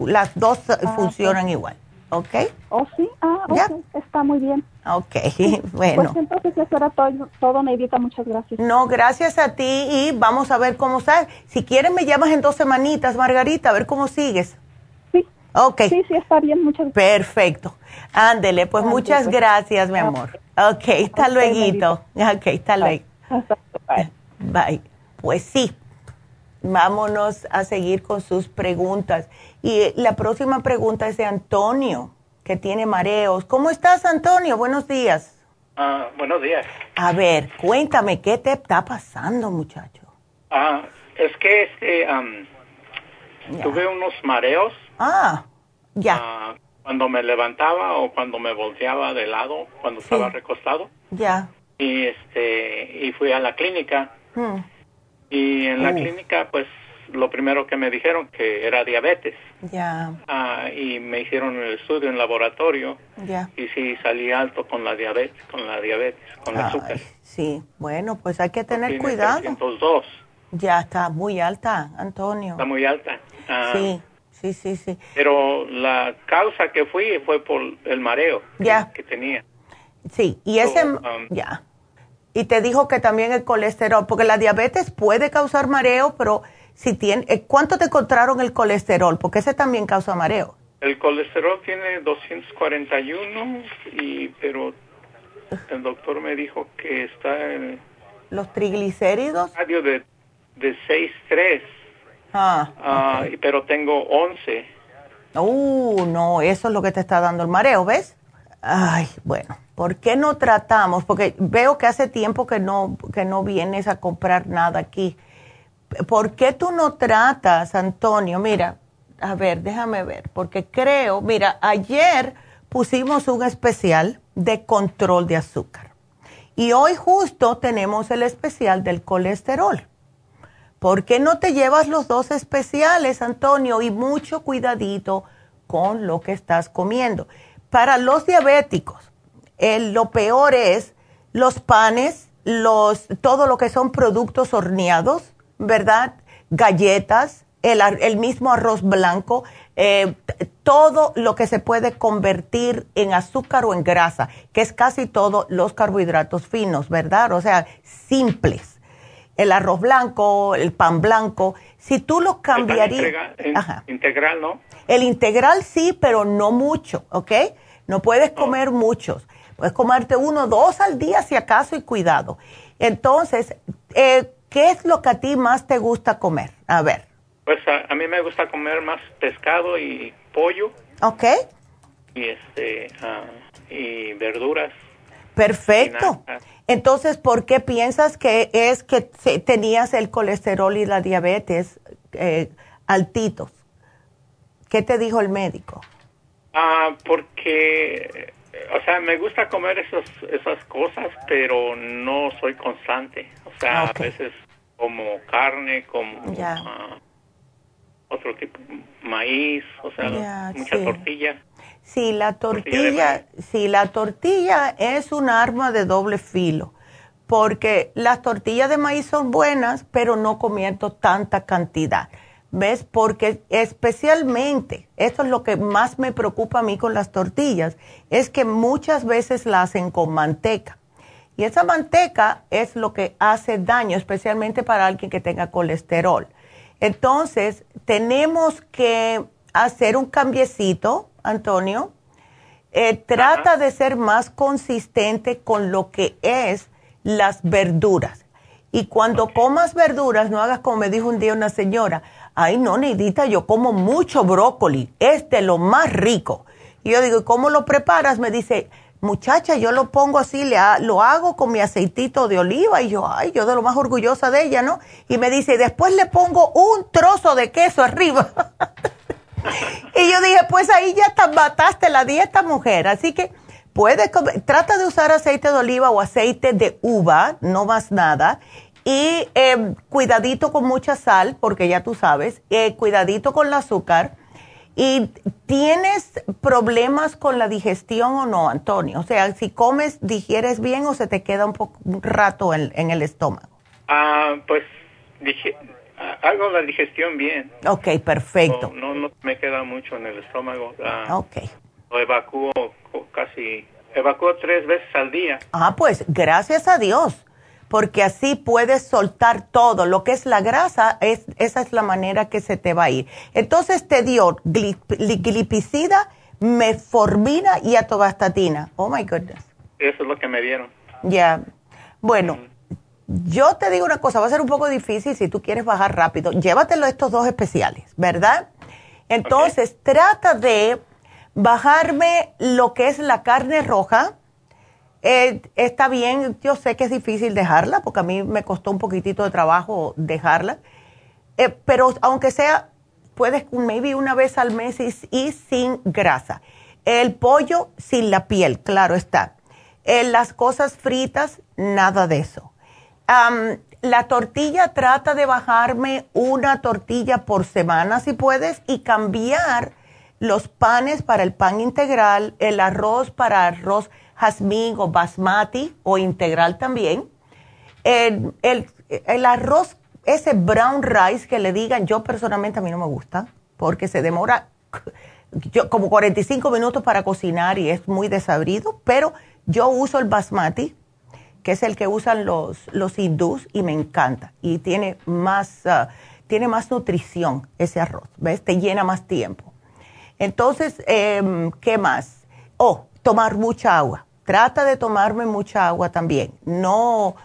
Las dos ah, funcionan igual. ¿ok? Oh, sí, ah, está muy bien. Ok, bueno. Pues entonces eso era todo, todo, Neidita, muchas gracias. No, gracias a ti y vamos a ver cómo estás. Si quieres me llamas en dos semanitas, Margarita, a ver cómo sigues. Sí. Ok. Sí, sí, está bien, muchas gracias. Perfecto. Ándele, pues muchas pues. gracias, mi amor. Ok, hasta luego. Ok, hasta luego. Bye. Bye. Pues sí, vámonos a seguir con sus preguntas. Y la próxima pregunta es de Antonio, que tiene mareos. ¿Cómo estás, Antonio? Buenos días. Ah, buenos días. A ver, cuéntame, ¿qué te está pasando, muchacho? Ah, es que este, tuve unos mareos. Ah, ya. Ah, cuando me levantaba o cuando me volteaba de lado, cuando estaba recostado. Ya. Y este, y fui a la clínica. Hmm. Y en la clínica, pues lo primero que me dijeron que era diabetes. Ya. Ah, y me hicieron el estudio en laboratorio. Ya. Y sí salí alto con la diabetes, con la diabetes, con el azúcar. Sí, bueno, pues hay que tener cuidado. 302. Ya está muy alta, Antonio. Está muy alta. Ah, sí, sí, sí, sí. Pero la causa que fui fue por el mareo ya. que, tenía. Sí, y ese, um, ya. Y te dijo que también el colesterol, porque la diabetes puede causar mareo, pero si tiene, eh, ¿cuánto te encontraron el colesterol? Porque ese también causa mareo. El colesterol tiene 241, y, pero el doctor me dijo que está en... ¿Los triglicéridos? Radio de, de 6.3. Ah, ah pero tengo 11. Uh, no, eso es lo que te está dando el mareo, ¿ves? Ay, bueno, ¿por qué no tratamos? Porque veo que hace tiempo que no, que no vienes a comprar nada aquí. ¿Por qué tú no tratas, Antonio? Mira, a ver, déjame ver, porque creo, mira, ayer pusimos un especial de control de azúcar y hoy justo tenemos el especial del colesterol. ¿Por qué no te llevas los dos especiales, Antonio? Y mucho cuidadito con lo que estás comiendo. Para los diabéticos, lo peor es los panes, los, todo lo que son productos horneados, ¿verdad? Galletas, el, mismo arroz blanco, eh, todo lo que se puede convertir en azúcar o en grasa, que es casi todo los carbohidratos finos, ¿verdad? O sea, simples. El arroz blanco, el pan blanco, si tú lo cambiarías... Integral, ¿no? El integral sí, pero no mucho, ¿ok? No puedes comer muchos. Puedes comerte uno, dos al día si acaso y cuidado. Entonces, eh, ¿Qué es lo que a ti más te gusta comer? A ver. Pues a, mí me gusta comer más pescado y pollo. Ok. Y este ah, y verduras. Perfecto. Entonces, ¿por qué piensas que es que tenías el colesterol y la diabetes eh, altitos? ¿Qué te dijo el médico? Ah, porque o sea, me gusta comer esos, esas cosas, pero no soy constante. Sea, a veces como carne, como... Ah, otro tipo, maíz, o sea, mucha tortilla. Sí, la tortilla, sí, la tortilla es un arma de doble filo, porque las tortillas de maíz son buenas, pero no comiendo tanta cantidad. ¿Ves? Porque especialmente, esto es lo que más me preocupa a mí con las tortillas, es que muchas veces la hacen con manteca. Y esa manteca es lo que hace daño, especialmente para alguien que tenga colesterol. Entonces, tenemos que hacer un cambiecito, Antonio. Eh, trata de ser más consistente con lo que es las verduras. Y cuando comas verduras, no hagas como me dijo un día una señora, ay no, Neidita, yo como mucho brócoli, es de lo más rico. Y yo digo, ¿cómo lo preparas? Me dice, muchacha, yo lo pongo así, le lo hago con mi aceitito de oliva y yo, ay, yo de lo más orgullosa de ella, ¿no? Y me dice, después le pongo un trozo de queso arriba. y yo dije, pues ahí ya te mataste la dieta, mujer. Así que puede comer, trata de usar aceite de oliva o aceite de uva, no más nada. Y eh, cuidadito con mucha sal, porque ya tú sabes, eh, cuidadito con el azúcar ¿Y tienes problemas con la digestión o no, Antonio? O sea, si comes, digieres bien o se te queda un, poco, un rato en, el estómago. Ah, pues dije, hago la digestión bien. Ok, perfecto. No, no, me queda mucho en el estómago. Ah, ok. Lo evacúo casi, evacúo tres veces al día. Ah, pues gracias a Dios porque así puedes soltar todo. Lo que es la grasa, es, esa es la manera que se te va a ir. Entonces te dio glipicida, meformina y atovastatina. Oh my goodness. Eso es lo que me dieron. Ya. Bueno, yo te digo una cosa, va a ser un poco difícil si tú quieres bajar rápido. Llévatelo estos dos especiales, ¿verdad? Entonces, trata de bajarme lo que es la carne roja eh, está bien, yo sé que es difícil dejarla, porque a mí me costó un poquitito de trabajo dejarla, eh, pero aunque sea, puedes maybe una vez al mes y, sin grasa. El pollo sin la piel, claro está. Eh, las cosas fritas, nada de eso. la tortilla, trata de bajarme una tortilla por semana si puedes y cambiar los panes para el pan integral, el arroz para arroz jazmín o basmati o integral también. El, el, arroz, ese brown rice que le digan, yo personalmente a mí no me gusta porque se demora yo, como 45 minutos para cocinar y es muy desabrido, pero yo uso el basmati, que es el que usan los, los hindús y me encanta y tiene más, ah, tiene más nutrición ese arroz, ¿ves? Te llena más tiempo. Entonces, em, ¿qué más? Oh, tomar mucha agua. Trata de tomarme mucha agua también. No,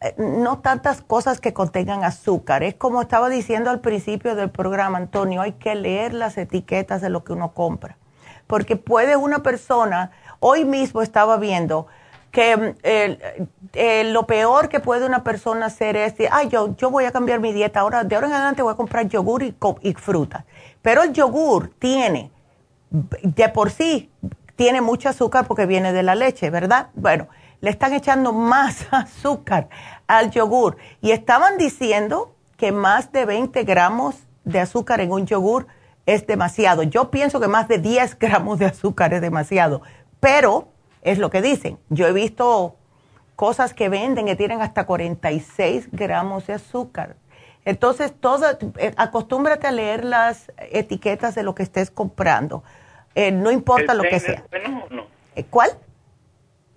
eh, no tantas cosas que contengan azúcar. Es como estaba diciendo al principio del programa, Antonio, hay que leer las etiquetas de lo que uno compra. Porque puede una persona, hoy mismo estaba viendo que mm, lo peor que puede una persona hacer es decir, ay, yo, yo voy a cambiar mi dieta, ahora de ahora en adelante voy a comprar yogur y, y fruta. Pero el yogur tiene de por sí tiene mucho azúcar porque viene de la leche, ¿verdad? Bueno, le están echando más azúcar al yogur y estaban diciendo que más de 20 gramos de azúcar en un yogur es demasiado. Yo pienso que más de 10 gramos de azúcar es demasiado, pero es lo que dicen. Yo he visto cosas que venden que tienen hasta 46 gramos de azúcar. Entonces, todo, eh, acostúmbrate a leer las etiquetas de lo que estés comprando eh, no importa lo que sea. Bueno, no? Eh, ¿Cuál?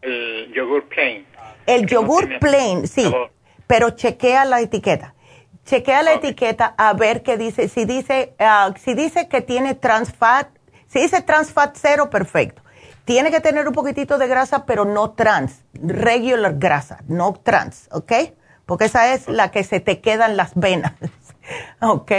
El yogur plain. El yogur plain, sí, pero chequea la etiqueta. Chequea la etiqueta a ver qué dice. Si dice, ah, si dice que tiene trans fat, si dice trans fat cero, perfecto. Tiene que tener un poquitito de grasa, pero no trans, regular grasa, no trans, ¿ok? Porque esa es la que se te quedan las venas, ¿ok?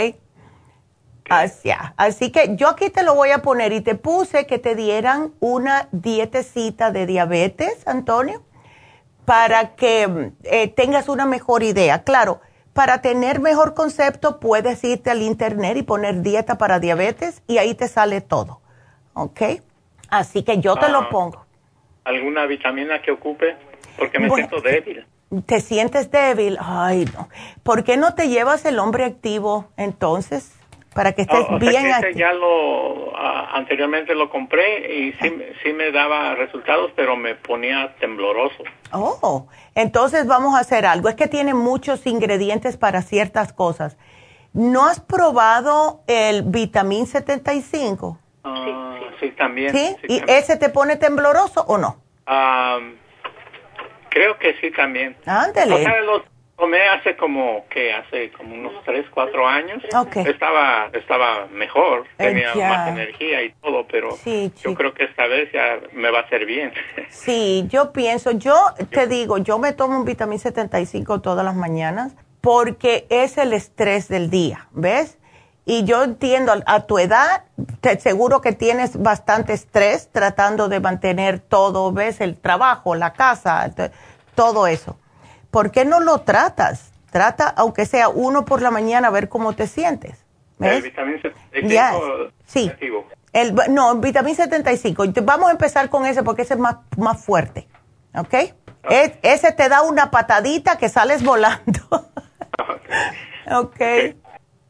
Así, así que yo aquí te lo voy a poner y te puse que te dieran una dietecita de diabetes, Antonio, para que eh, tengas una mejor idea. Claro, para tener mejor concepto puedes irte al internet y poner dieta para diabetes y ahí te sale todo. ¿Ok? Así que yo te lo ah, pongo. ¿Alguna vitamina que ocupe? Porque me siento débil. ¿Te sientes débil? Ay, no. ¿Por qué no te llevas el hombre activo entonces? Para que estés Oh, o sea bien que ese acti- ya lo ah, anteriormente lo compré y sí, me- sí me daba resultados, pero me ponía tembloroso. Oh, entonces vamos a hacer algo. Es que tiene muchos ingredientes para ciertas cosas. ¿No has probado el vitamín 75? Ah, sí, también. ¿Sí? sí, ¿Y también. ese te pone tembloroso o no? Ah, creo que sí también. Ándale. O sea, lo tomé hace como que hace como unos 3, 4 años. Estaba estaba mejor, Eh, tenía ya. más energía y todo, pero Sí, yo creo que esta vez ya me va a hacer bien. Sí, yo pienso, yo te digo, yo me tomo un vitamín 75 todas las mañanas porque es el estrés del día, ¿ves? Y yo entiendo, a- tu edad, te seguro que tienes bastante estrés tratando de mantener todo, ¿ves? El trabajo, la casa, todo eso. ¿Por qué no lo tratas? Trata, aunque sea uno por la mañana, a ver cómo te sientes. El ¿Ves? vitamina 75 Ya, sí. El, no, vitamín 75. Te- Vamos a empezar con ese porque ese es más, más fuerte. ¿Ok? Es- ese te da una patadita que sales volando. ok.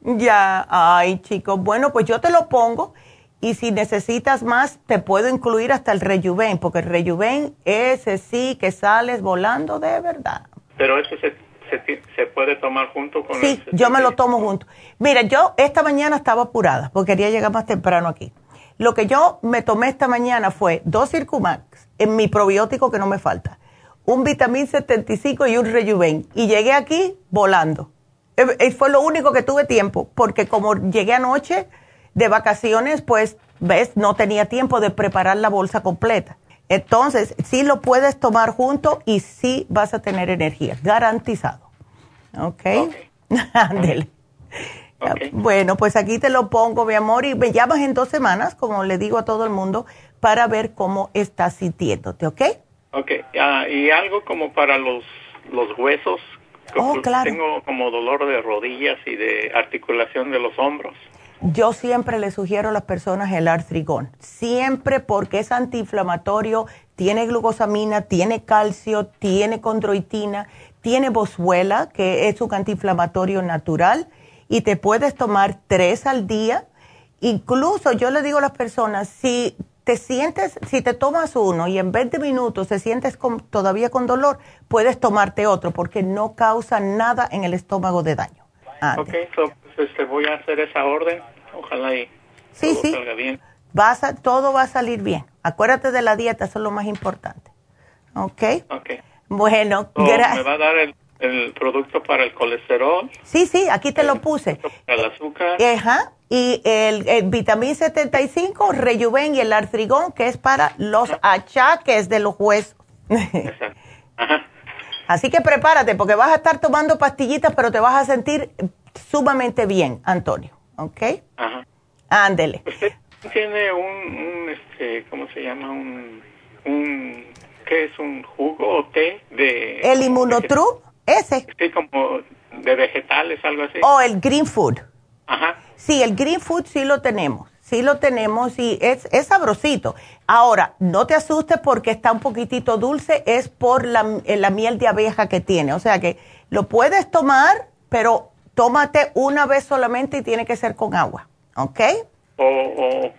Ya. Ay, chicos. Bueno, pues yo te lo pongo. Y si necesitas más, te puedo incluir hasta el Rejuven, porque el Rejuven, ese sí que sales volando de verdad. Pero eso se, se, se puede tomar junto con Sí, el yo me lo tomo junto. Mira, yo esta mañana estaba apurada porque quería llegar más temprano aquí. Lo que yo me tomé esta mañana fue dos Circumax en mi probiótico que no me falta, un vitamín 75 y un Rejuven. Y llegué aquí volando. Eh, eh, fue lo único que tuve tiempo porque como llegué anoche de vacaciones, pues, ves, no tenía tiempo de preparar la bolsa completa. Entonces, sí lo puedes tomar junto y sí vas a tener energía, garantizado. ¿Ok? Ándele. Bueno, pues aquí te lo pongo, mi amor, y me llamas en dos semanas, como le digo a todo el mundo, para ver cómo estás sintiéndote, ¿ok? Ok, ah, y algo como para los, los huesos. Oh, claro. Tengo como dolor de rodillas y de articulación de los hombros. Yo siempre le sugiero a las personas el artrigón, siempre porque es antiinflamatorio, tiene glucosamina, tiene calcio, tiene condroitina, tiene boswellia, que es un antiinflamatorio natural, y te puedes tomar tres al día. Incluso yo le digo a las personas, si te sientes, si te tomas uno y en 20 minutos te sientes con- todavía con dolor, puedes tomarte otro porque no causa nada en el estómago de daño. Ah, Ok, pues este, voy a hacer esa orden. Ojalá y Sí, todo sí. salga bien. Vas a, todo va a salir bien. Acuérdate de la dieta, eso es lo más importante. ¿Ok? Ok. Bueno, So, ¿Me gracias. va a dar el, el producto para el colesterol, Sí, sí, aquí te lo puse. para el azúcar? Ajá. Y el, el vitamín 75, Rejuven y el artrigón, que es para los achaques de los huesos. Así que prepárate, porque vas a estar tomando pastillitas, pero te vas a sentir sumamente bien, Antonio. ¿Ok? Ajá. Ándele. ¿Usted tiene un, un, este, ¿cómo se llama? Un, un, ¿qué es? ¿Un jugo o té de...? El inmunotrup, ese. Sí, como de vegetales, algo así. O el green food. Ajá. Sí, el green food sí lo tenemos. Sí lo tenemos y es, es sabrosito. Ahora, no te asustes porque está un poquitito dulce, es por la, eh, la miel de abeja que tiene. O sea que lo puedes tomar, pero tómate una vez solamente y tiene que ser con agua. ¿Ok? O, o,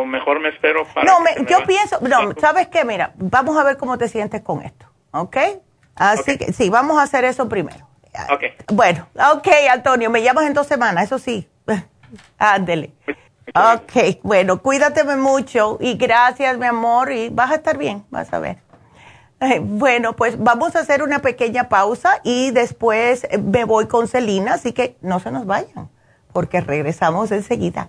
o mejor me espero para... No, me- yo pienso, no, ¿sabes qué? Mira, vamos a ver cómo te sientes con esto. ¿Ok? Así que sí, vamos a hacer eso primero. Ok. Bueno, ok, Antonio, me llamas en dos semanas, eso sí. Ándele. Ok, bueno, cuídateme mucho y gracias, mi amor, y vas a estar bien, vas a ver. Bueno, pues vamos a hacer una pequeña pausa y después eh, me voy con Celina, así que no se nos vayan, porque regresamos enseguida.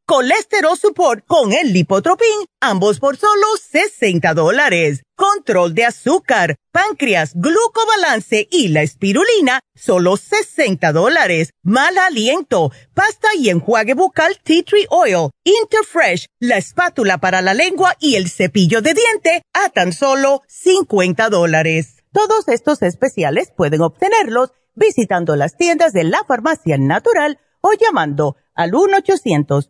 Colesterol Support con el Lipotropin, ambos por solo 60 dólares. Control de azúcar, páncreas, glucobalance y la espirulina, solo 60 dólares. Mal aliento, pasta y enjuague bucal Tea Tree Oil, Interfresh, la espátula para la lengua y el cepillo de diente a tan solo 50 dólares. Todos estos especiales pueden obtenerlos visitando las tiendas de la farmacia natural o llamando al 1 800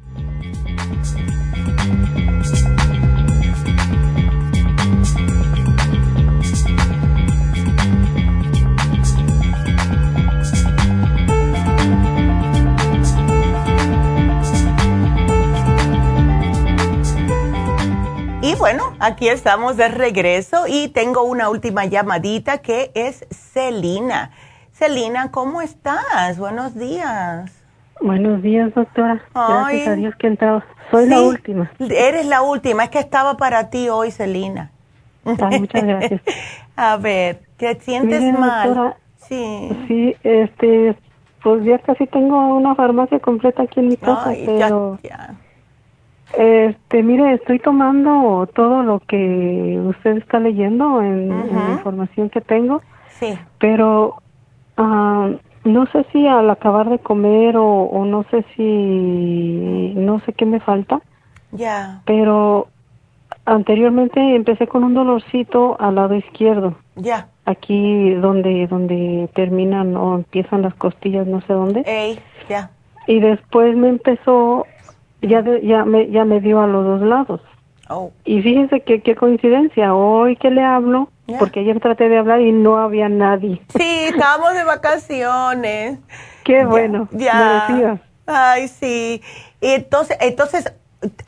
Y bueno, aquí estamos de regreso y tengo una última llamadita que es Celina. Celina, ¿cómo estás? Buenos días. Buenos días, doctora. Gracias a Dios que he entrado. Soy la última. Eres la última. Es que estaba para ti hoy, Celina. muchas gracias. a ver, ¿te sientes mal? sí. Sí, este, pues ya casi tengo una farmacia completa aquí en mi casa, pero... ya este, mire, estoy tomando todo lo que usted está leyendo en, la información que tengo. Sí. Pero ah, no sé si al acabar de comer o, no sé si no sé qué me falta. Ya. Pero anteriormente empecé con un dolorcito al lado izquierdo. Ya. Aquí donde donde terminan o empiezan las costillas, no sé dónde. Ey, ya. Y después me empezó ya, ya, me, ya me dio a los dos lados. Oh. Y fíjense que qué coincidencia, hoy que le hablo, porque ayer traté de hablar y no había nadie. Sí, estábamos de vacaciones. Qué bueno. Ya. Ay, sí. Y entonces, entonces,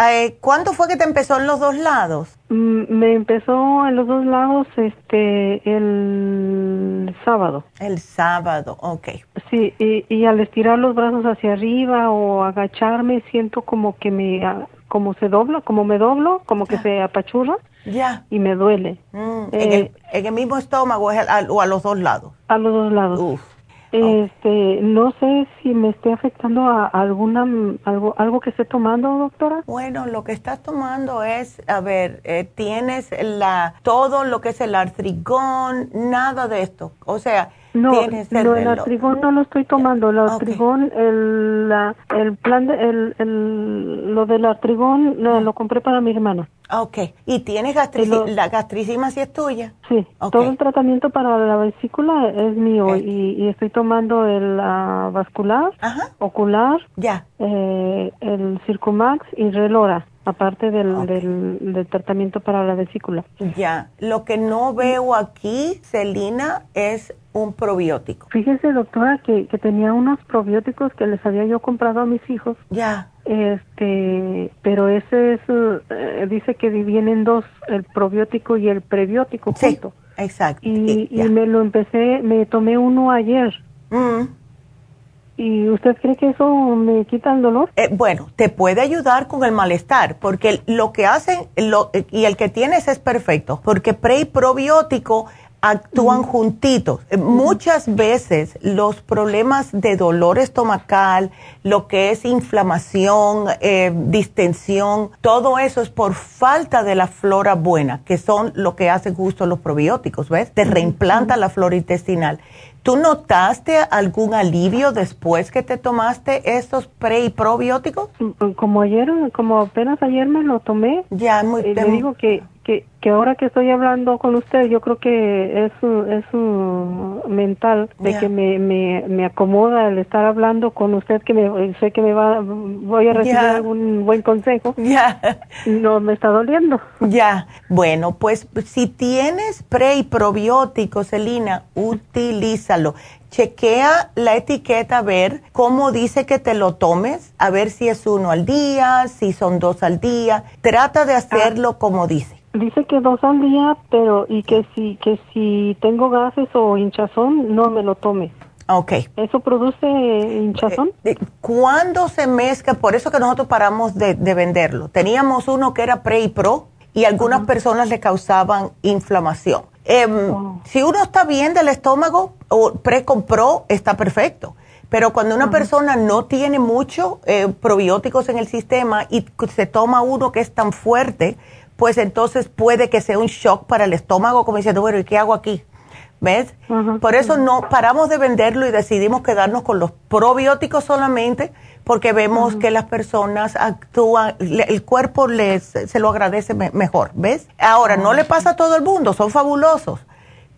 eh, ¿cuándo fue que te empezó en los dos lados? Mm, me empezó en los dos lados este el sábado. El sábado, ok. Sí, y, y al estirar los brazos hacia arriba o agacharme siento como que me ah, como se dobla, como me doblo, como que se apachurra. Ya. Y me duele. Mm, ¿en, el, ¿en, el, mismo estómago o a los dos lados? A los dos lados. Uf. Este, no sé si me esté afectando a alguna algo algo que esté tomando, doctora. Bueno, lo que estás tomando es, a ver, eh, tienes la todo lo que es el artrigón, nada de esto. O sea, no, no, el artrigón no lo estoy tomando. El artrigón, el, la, el plan, de, el, el, lo del artrigón lo, compré para mi hermana. Ok. ¿Y tienes gastritis? ¿La gastricima si es tuya? Sí. Todo el tratamiento para la vesícula es mío y, y, estoy tomando el vascular, ocular, ya. Eh, el Circumax y Relora aparte del, del, tratamiento para la vesícula. Ya, lo que no veo aquí, Celina, es un probiótico. Fíjese, doctora, que, que tenía unos probióticos que les había yo comprado a mis hijos. Ya. Este, pero ese es, eh, dice que vienen dos, el probiótico y el prebiótico junto. exacto. Y, y, me lo empecé, me tomé uno ayer. Mm. ¿Y usted cree que eso me quita el dolor? Eh, bueno, te puede ayudar con el malestar, porque lo que hacen, lo, y el que tienes es perfecto, porque pre y probiótico actúan juntitos. Eh, muchas veces los problemas de dolor estomacal, lo que es inflamación, eh, distensión, todo eso es por falta de la flora buena, que son lo que hacen justo los probióticos, ¿ves? Te reimplanta la flora intestinal. ¿Tú notaste algún alivio después que te tomaste estos pre y probióticos? Mm, como ayer, como apenas ayer me lo tomé. Ya, muy eh, te digo que que, que ahora que estoy hablando con usted, yo creo que es, es un mental de que me, me, me, acomoda el estar hablando con usted, que me, sé que me va, voy a recibir algún buen consejo. Ya. No me está doliendo. Ya. Bueno, pues si tienes pre y probióticos, Selina, utilízalo chequea la etiqueta a ver cómo dice que te lo tomes, a ver si es uno al día, si son dos al día. Trata de hacerlo como dice. Dice que dos al día, pero y que si que si tengo gases o hinchazón no me lo tome. Ok. ¿Eso produce hinchazón? Eh, eh, ¿Cuándo se mezcla? Por eso que nosotros paramos de, venderlo. Teníamos uno que era pre y pro y algunas personas le causaban inflamación. Oh. Si uno está bien del estómago o pre con pro, está perfecto. Pero cuando una persona no tiene mucho eh, probióticos en el sistema y se toma uno que es tan fuerte, pues entonces puede que sea un shock para el estómago, como diciendo, bueno, ¿y qué hago aquí? ¿Ves? Por eso no paramos de venderlo y decidimos quedarnos con los probióticos solamente, porque vemos que las personas actúan, el cuerpo les se lo agradece mejor, ¿ves? Ahora, no le pasa a todo el mundo, son fabulosos,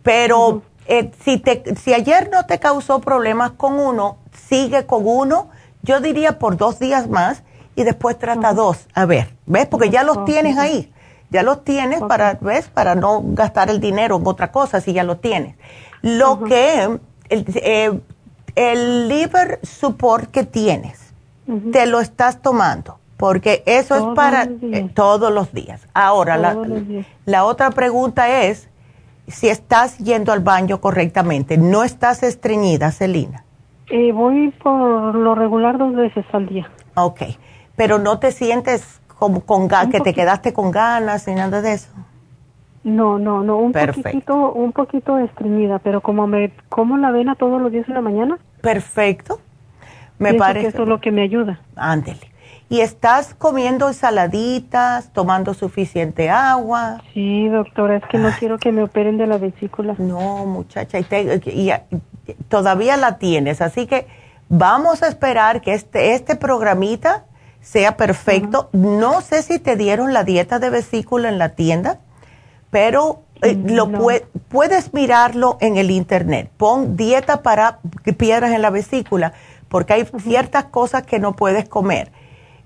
pero eh, si, te, si ayer no te causó problemas con uno, sigue con uno, yo diría por dos días más y después trata dos, a ver, ¿ves? Porque ya los tienes ahí ya lo tienes para, ¿ves? Para no gastar el dinero en otra cosa si ya lo tienes. Lo que, el, eh, el, liver support que tienes, te lo estás tomando, porque eso es para eh, todos los días. Ahora, la, la otra pregunta es si estás yendo al baño correctamente. ¿No estás estreñida, Celina? Eh, voy por lo regular dos veces al día. Ok, pero no te sientes con, con que te quedaste con ganas y nada de eso. No, no, no, un poquito, un poquito estreñida, pero como me como la avena todos los días en la mañana. Perfecto. Me parece que eso es lo que me ayuda. Ándele. ¿Y estás comiendo ensaladitas, tomando suficiente agua? Sí, doctora, es que no quiero que me operen de la vesícula. No, muchacha, y, y, todavía la tienes, así que vamos a esperar que este, este programita sea perfecto. No sé si te dieron la dieta de vesícula en la tienda, pero eh, mm, lo puedes mirarlo en el internet. Pon dieta para piedras en la vesícula, porque hay ciertas cosas que no puedes comer.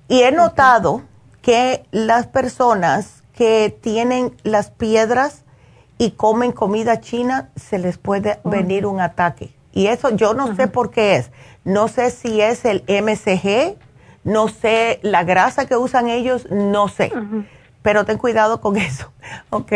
Y he notado que las personas que tienen las piedras y comen comida china, se les puede venir un ataque. Y eso yo no sé por qué es. No sé si es el MCG no sé la grasa que usan ellos, no sé, pero ten cuidado con eso, ¿ok?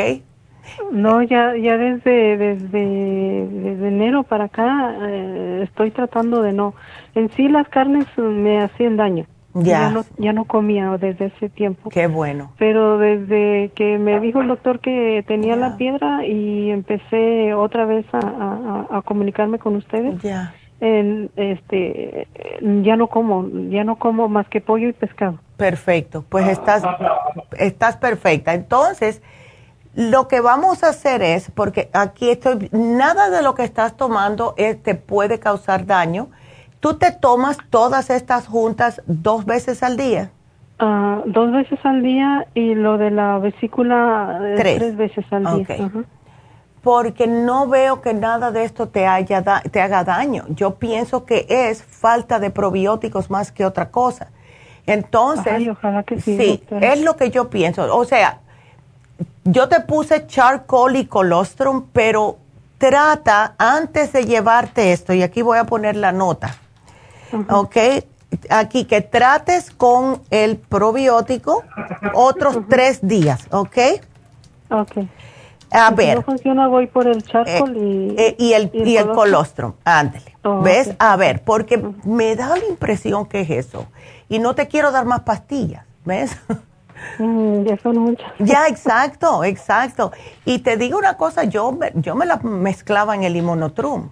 No, ya, ya desde, desde, desde enero para acá eh, estoy tratando de no. En sí las carnes me hacían daño. Ya. no, ya no comía desde ese tiempo. Qué bueno. Pero desde que me dijo el doctor que tenía la piedra y empecé otra vez a, a comunicarme con ustedes. Ya este, ya no como, ya no como más que pollo y pescado. Perfecto, pues estás, estás perfecta. Entonces, lo que vamos a hacer es, porque aquí estoy, nada de lo que estás tomando te puede causar daño. ¿Tú te tomas todas estas juntas dos veces al día? Ah, dos veces al día y lo de la vesícula eh, tres, veces al día porque no veo que nada de esto te, haya te haga daño. Yo pienso que es falta de probióticos más que otra cosa. Entonces, ojalá que sí, sí es lo que yo pienso. O sea, yo te puse charcoal y colostrum, pero trata antes de llevarte esto, y aquí voy a poner la nota, ¿ok? aquí que trates con el probiótico otros tres días, ¿ok? Ok. A ver. Si no funciona, voy por el charcoal y, eh, y, el, y el, colostrum. Ándale. Oh, ¿Ves? A ver, porque me da la impresión que es eso. Y no te quiero dar más pastillas, ¿ves? Mm, ya son muchas. Ya, exacto, exacto. Y te digo una cosa, yo, yo me la mezclaba en el inmunotrum.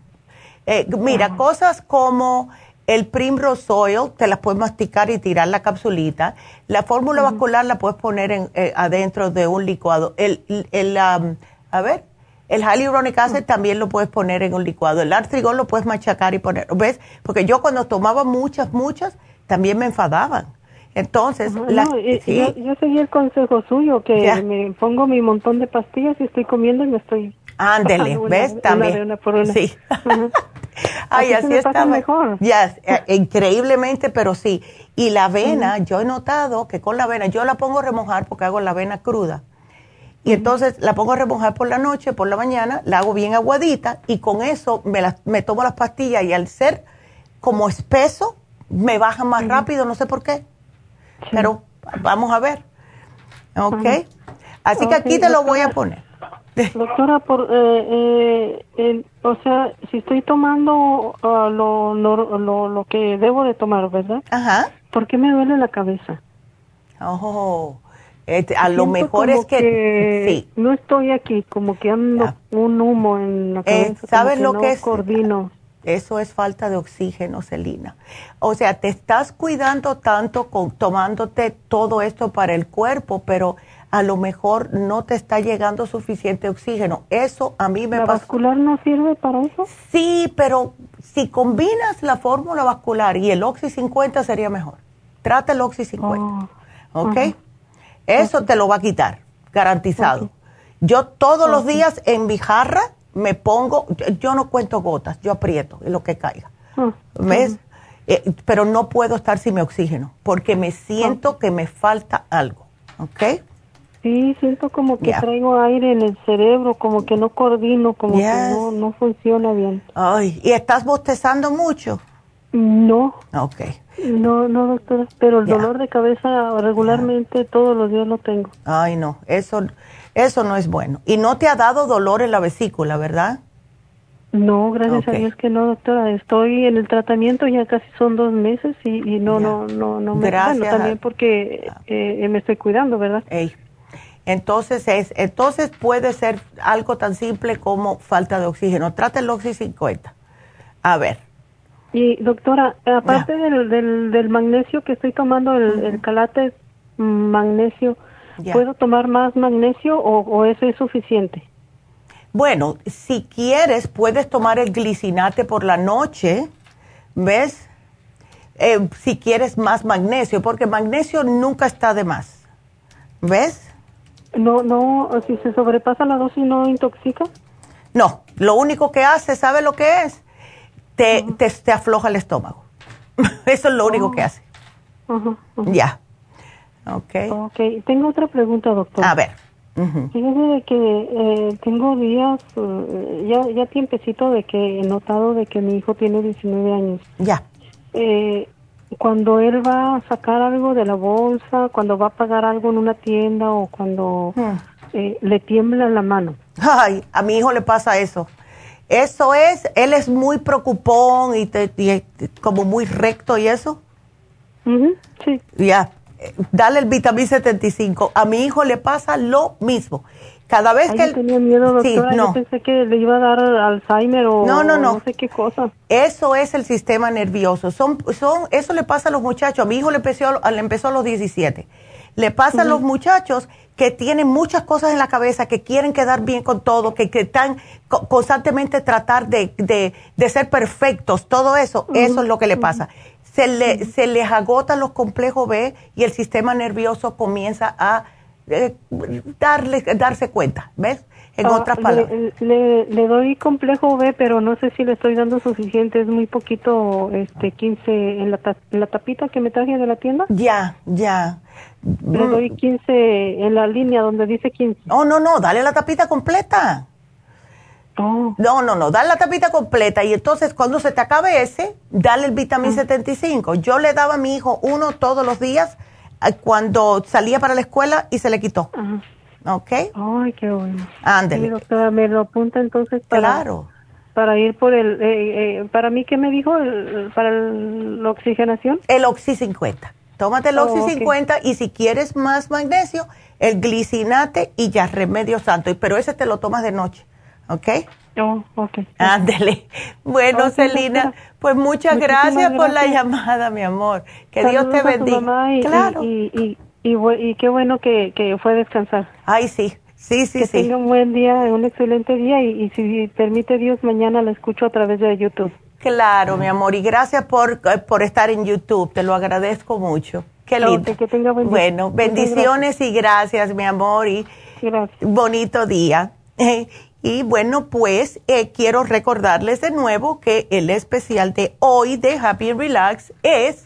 Eh, mira, ah. cosas como el Primrose Oil, te las puedes masticar y tirar la capsulita. La fórmula vascular la puedes poner en, eh, adentro de un licuado. El, el, um, a ver, el hyaluronic acid también lo puedes poner en un licuado. El artrigol lo puedes machacar y poner. ¿Ves? Porque yo cuando tomaba muchas, muchas, también me enfadaban. Entonces, la, yo, seguí el consejo suyo, que me pongo mi montón de pastillas y estoy comiendo y me estoy... Ándele, ¿ves? también. Sí. Ay, así, está mejor. Ya, eh, increíblemente, pero sí. Y la avena, yo he notado que con la avena, yo la pongo a remojar porque hago la avena cruda. Y entonces la pongo a remojar por la noche, por la mañana, la hago bien aguadita y con eso me, me tomo las pastillas y al ser como espeso, me baja más rápido, no sé por qué. Pero vamos a ver. ¿Ok? Así que aquí te lo voy a poner. Doctora, por, eh, eh, o sea, si estoy tomando ah, lo, lo, lo, que debo de tomar, ¿verdad? Ajá. ¿Por qué me duele la cabeza? Oh, este, a lo mejor es que, sí. no estoy aquí, como que ando un humo en la eh, cabeza. ¿Sabes lo que es? Coordino. Eso es falta de oxígeno, Celina. O sea, te estás cuidando tanto con tomándote todo esto para el cuerpo, pero a lo mejor no te está llegando suficiente oxígeno. Eso a mí me ¿La vascular no sirve para eso? Sí, pero si combinas la fórmula vascular y el Oxy 50 sería mejor. Trata el Oxy 50. ¿Ok? Eso te lo va a quitar, garantizado. Yo todos los días en mi jarra me pongo, yo no cuento gotas, yo aprieto en lo que caiga. ¿Ves? Eh, pero no puedo estar sin mi oxígeno porque me siento que me falta algo. ¿Ok? Sí, siento como que traigo aire en el cerebro, como que no coordino, como que no, no funciona bien. Ay, ¿y estás bostezando mucho? No. Ok. No, no, doctora, pero el dolor de cabeza regularmente todos los días lo tengo. Ay, no, eso, eso no es bueno. ¿Y no te ha dado dolor en la vesícula, verdad? No, gracias a Dios que no, doctora. Estoy en el tratamiento ya casi son dos meses y, no, no, no, no me. Gracias. también porque eh, me estoy cuidando, ¿verdad? Ey. Entonces, es, entonces puede ser algo tan simple como falta de oxígeno. Trata el Oxy 50. A ver. Y doctora, aparte del, del, magnesio que estoy tomando, el, calate magnesio, ¿puedo tomar más magnesio o, eso es suficiente? Bueno, si quieres, puedes tomar el glicinate por la noche, ¿ves? Eh, si quieres más magnesio, porque magnesio nunca está de más, ¿ves? No, no, si se sobrepasa la dosis no intoxica. No, lo único que hace, ¿sabe lo que es? Te, te, afloja el estómago. Eso es lo único que hace. Ya. Ok. Ok, tengo otra pregunta, doctor. A ver. Fíjese de que eh, tengo días, uh, ya, ya tiempecito de que he notado de que mi hijo tiene 19 años. Ya. Eh, cuando él va a sacar algo de la bolsa, cuando va a pagar algo en una tienda o cuando hmm. eh, le tiembla la mano. Ay, a mi hijo le pasa eso. Eso es, él es muy preocupón y, como muy recto y eso. sí. Ya, dale el vitamín 75. A mi hijo le pasa lo mismo. Cada vez que él... tenía miedo, doctora. no. Yo pensé que le iba a dar Alzheimer o no, no, no. no sé qué cosa. Eso es el sistema nervioso. Son, son, eso le pasa a los muchachos. A mi hijo le empezó, le empezó a los 17. Le pasa a los muchachos que tienen muchas cosas en la cabeza, que quieren quedar bien con todo, que, que están constantemente tratar de, de, de, ser perfectos, todo eso, eso es lo que le pasa. Se, le, se les agotan los complejos B y el sistema nervioso comienza a eh, darle, darse cuenta, ¿ves? En ah, otras palabras. Le, le, doy complejo B, pero no sé si le estoy dando suficiente, es muy poquito, este, 15 en la, en la tapita que me traje de la tienda. Ya, ya. Le doy 15 en la línea donde dice 15. No, no, no, dale la tapita completa. Oh. No, no, no, dale la tapita completa y entonces cuando se te acabe ese, dale el vitamín 75. Yo le daba a mi hijo uno todos los días eh, cuando salía para la escuela y se le quitó. ¿Ok? Ay, qué bueno. Ándele. doctora, me lo apunta entonces para... Claro. Para ir por el... Eh, eh, ¿Para mí qué me dijo? ¿Para la oxigenación? El Oxy 50. Tómate el Oxy 50 y si quieres más magnesio, el glicinate y ya remedio santo. Pero ese te lo tomas de noche. ¿Ok? Oh, ok. Ándele. Bueno, Celina, pues muchas gracias, por la llamada, mi amor. Que Dios te bendiga. y, claro. Y, y, qué bueno que, que fue a descansar. Ay, sí. Sí, sí, que sí. tenga un buen día, un excelente día y, si permite Dios, mañana la escucho a través de YouTube. Claro, mi amor, y gracias por, eh, por estar en YouTube, te lo agradezco mucho. Qué lindo. que tenga. Bueno, bendiciones y gracias, mi amor, y bonito día. Y bueno, pues eh, quiero recordarles de nuevo que el especial de hoy de Happy Relax es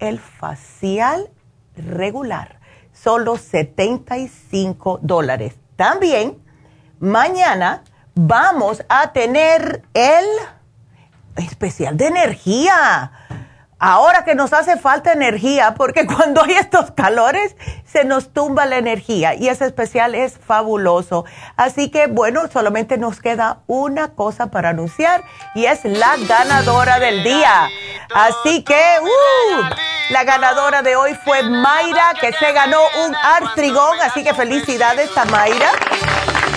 el facial regular, solo 75 dólares. También, mañana vamos a tener el especial de energía ahora que nos hace falta energía, porque cuando hay estos calores se nos tumba la energía y ese especial es fabuloso. Así que bueno, solamente nos queda una cosa para anunciar y es la ganadora del día. Así que, uh, la ganadora de hoy fue Mayra, que se ganó un artrigón, así que felicidades a Mayra.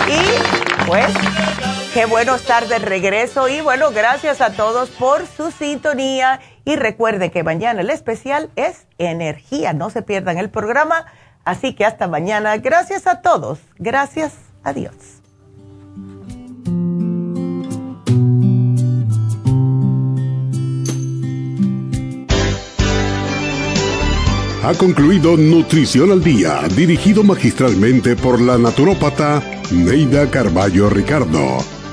Y pues Qué bueno estar de regreso y bueno, gracias a todos por su sintonía. Y recuerde que mañana el especial es energía, no se pierdan el programa, así que hasta mañana, gracias a todos, gracias, adiós. Ha concluido Nutrición al Día, dirigido magistralmente por la naturópata Neida Carballo Ricardo.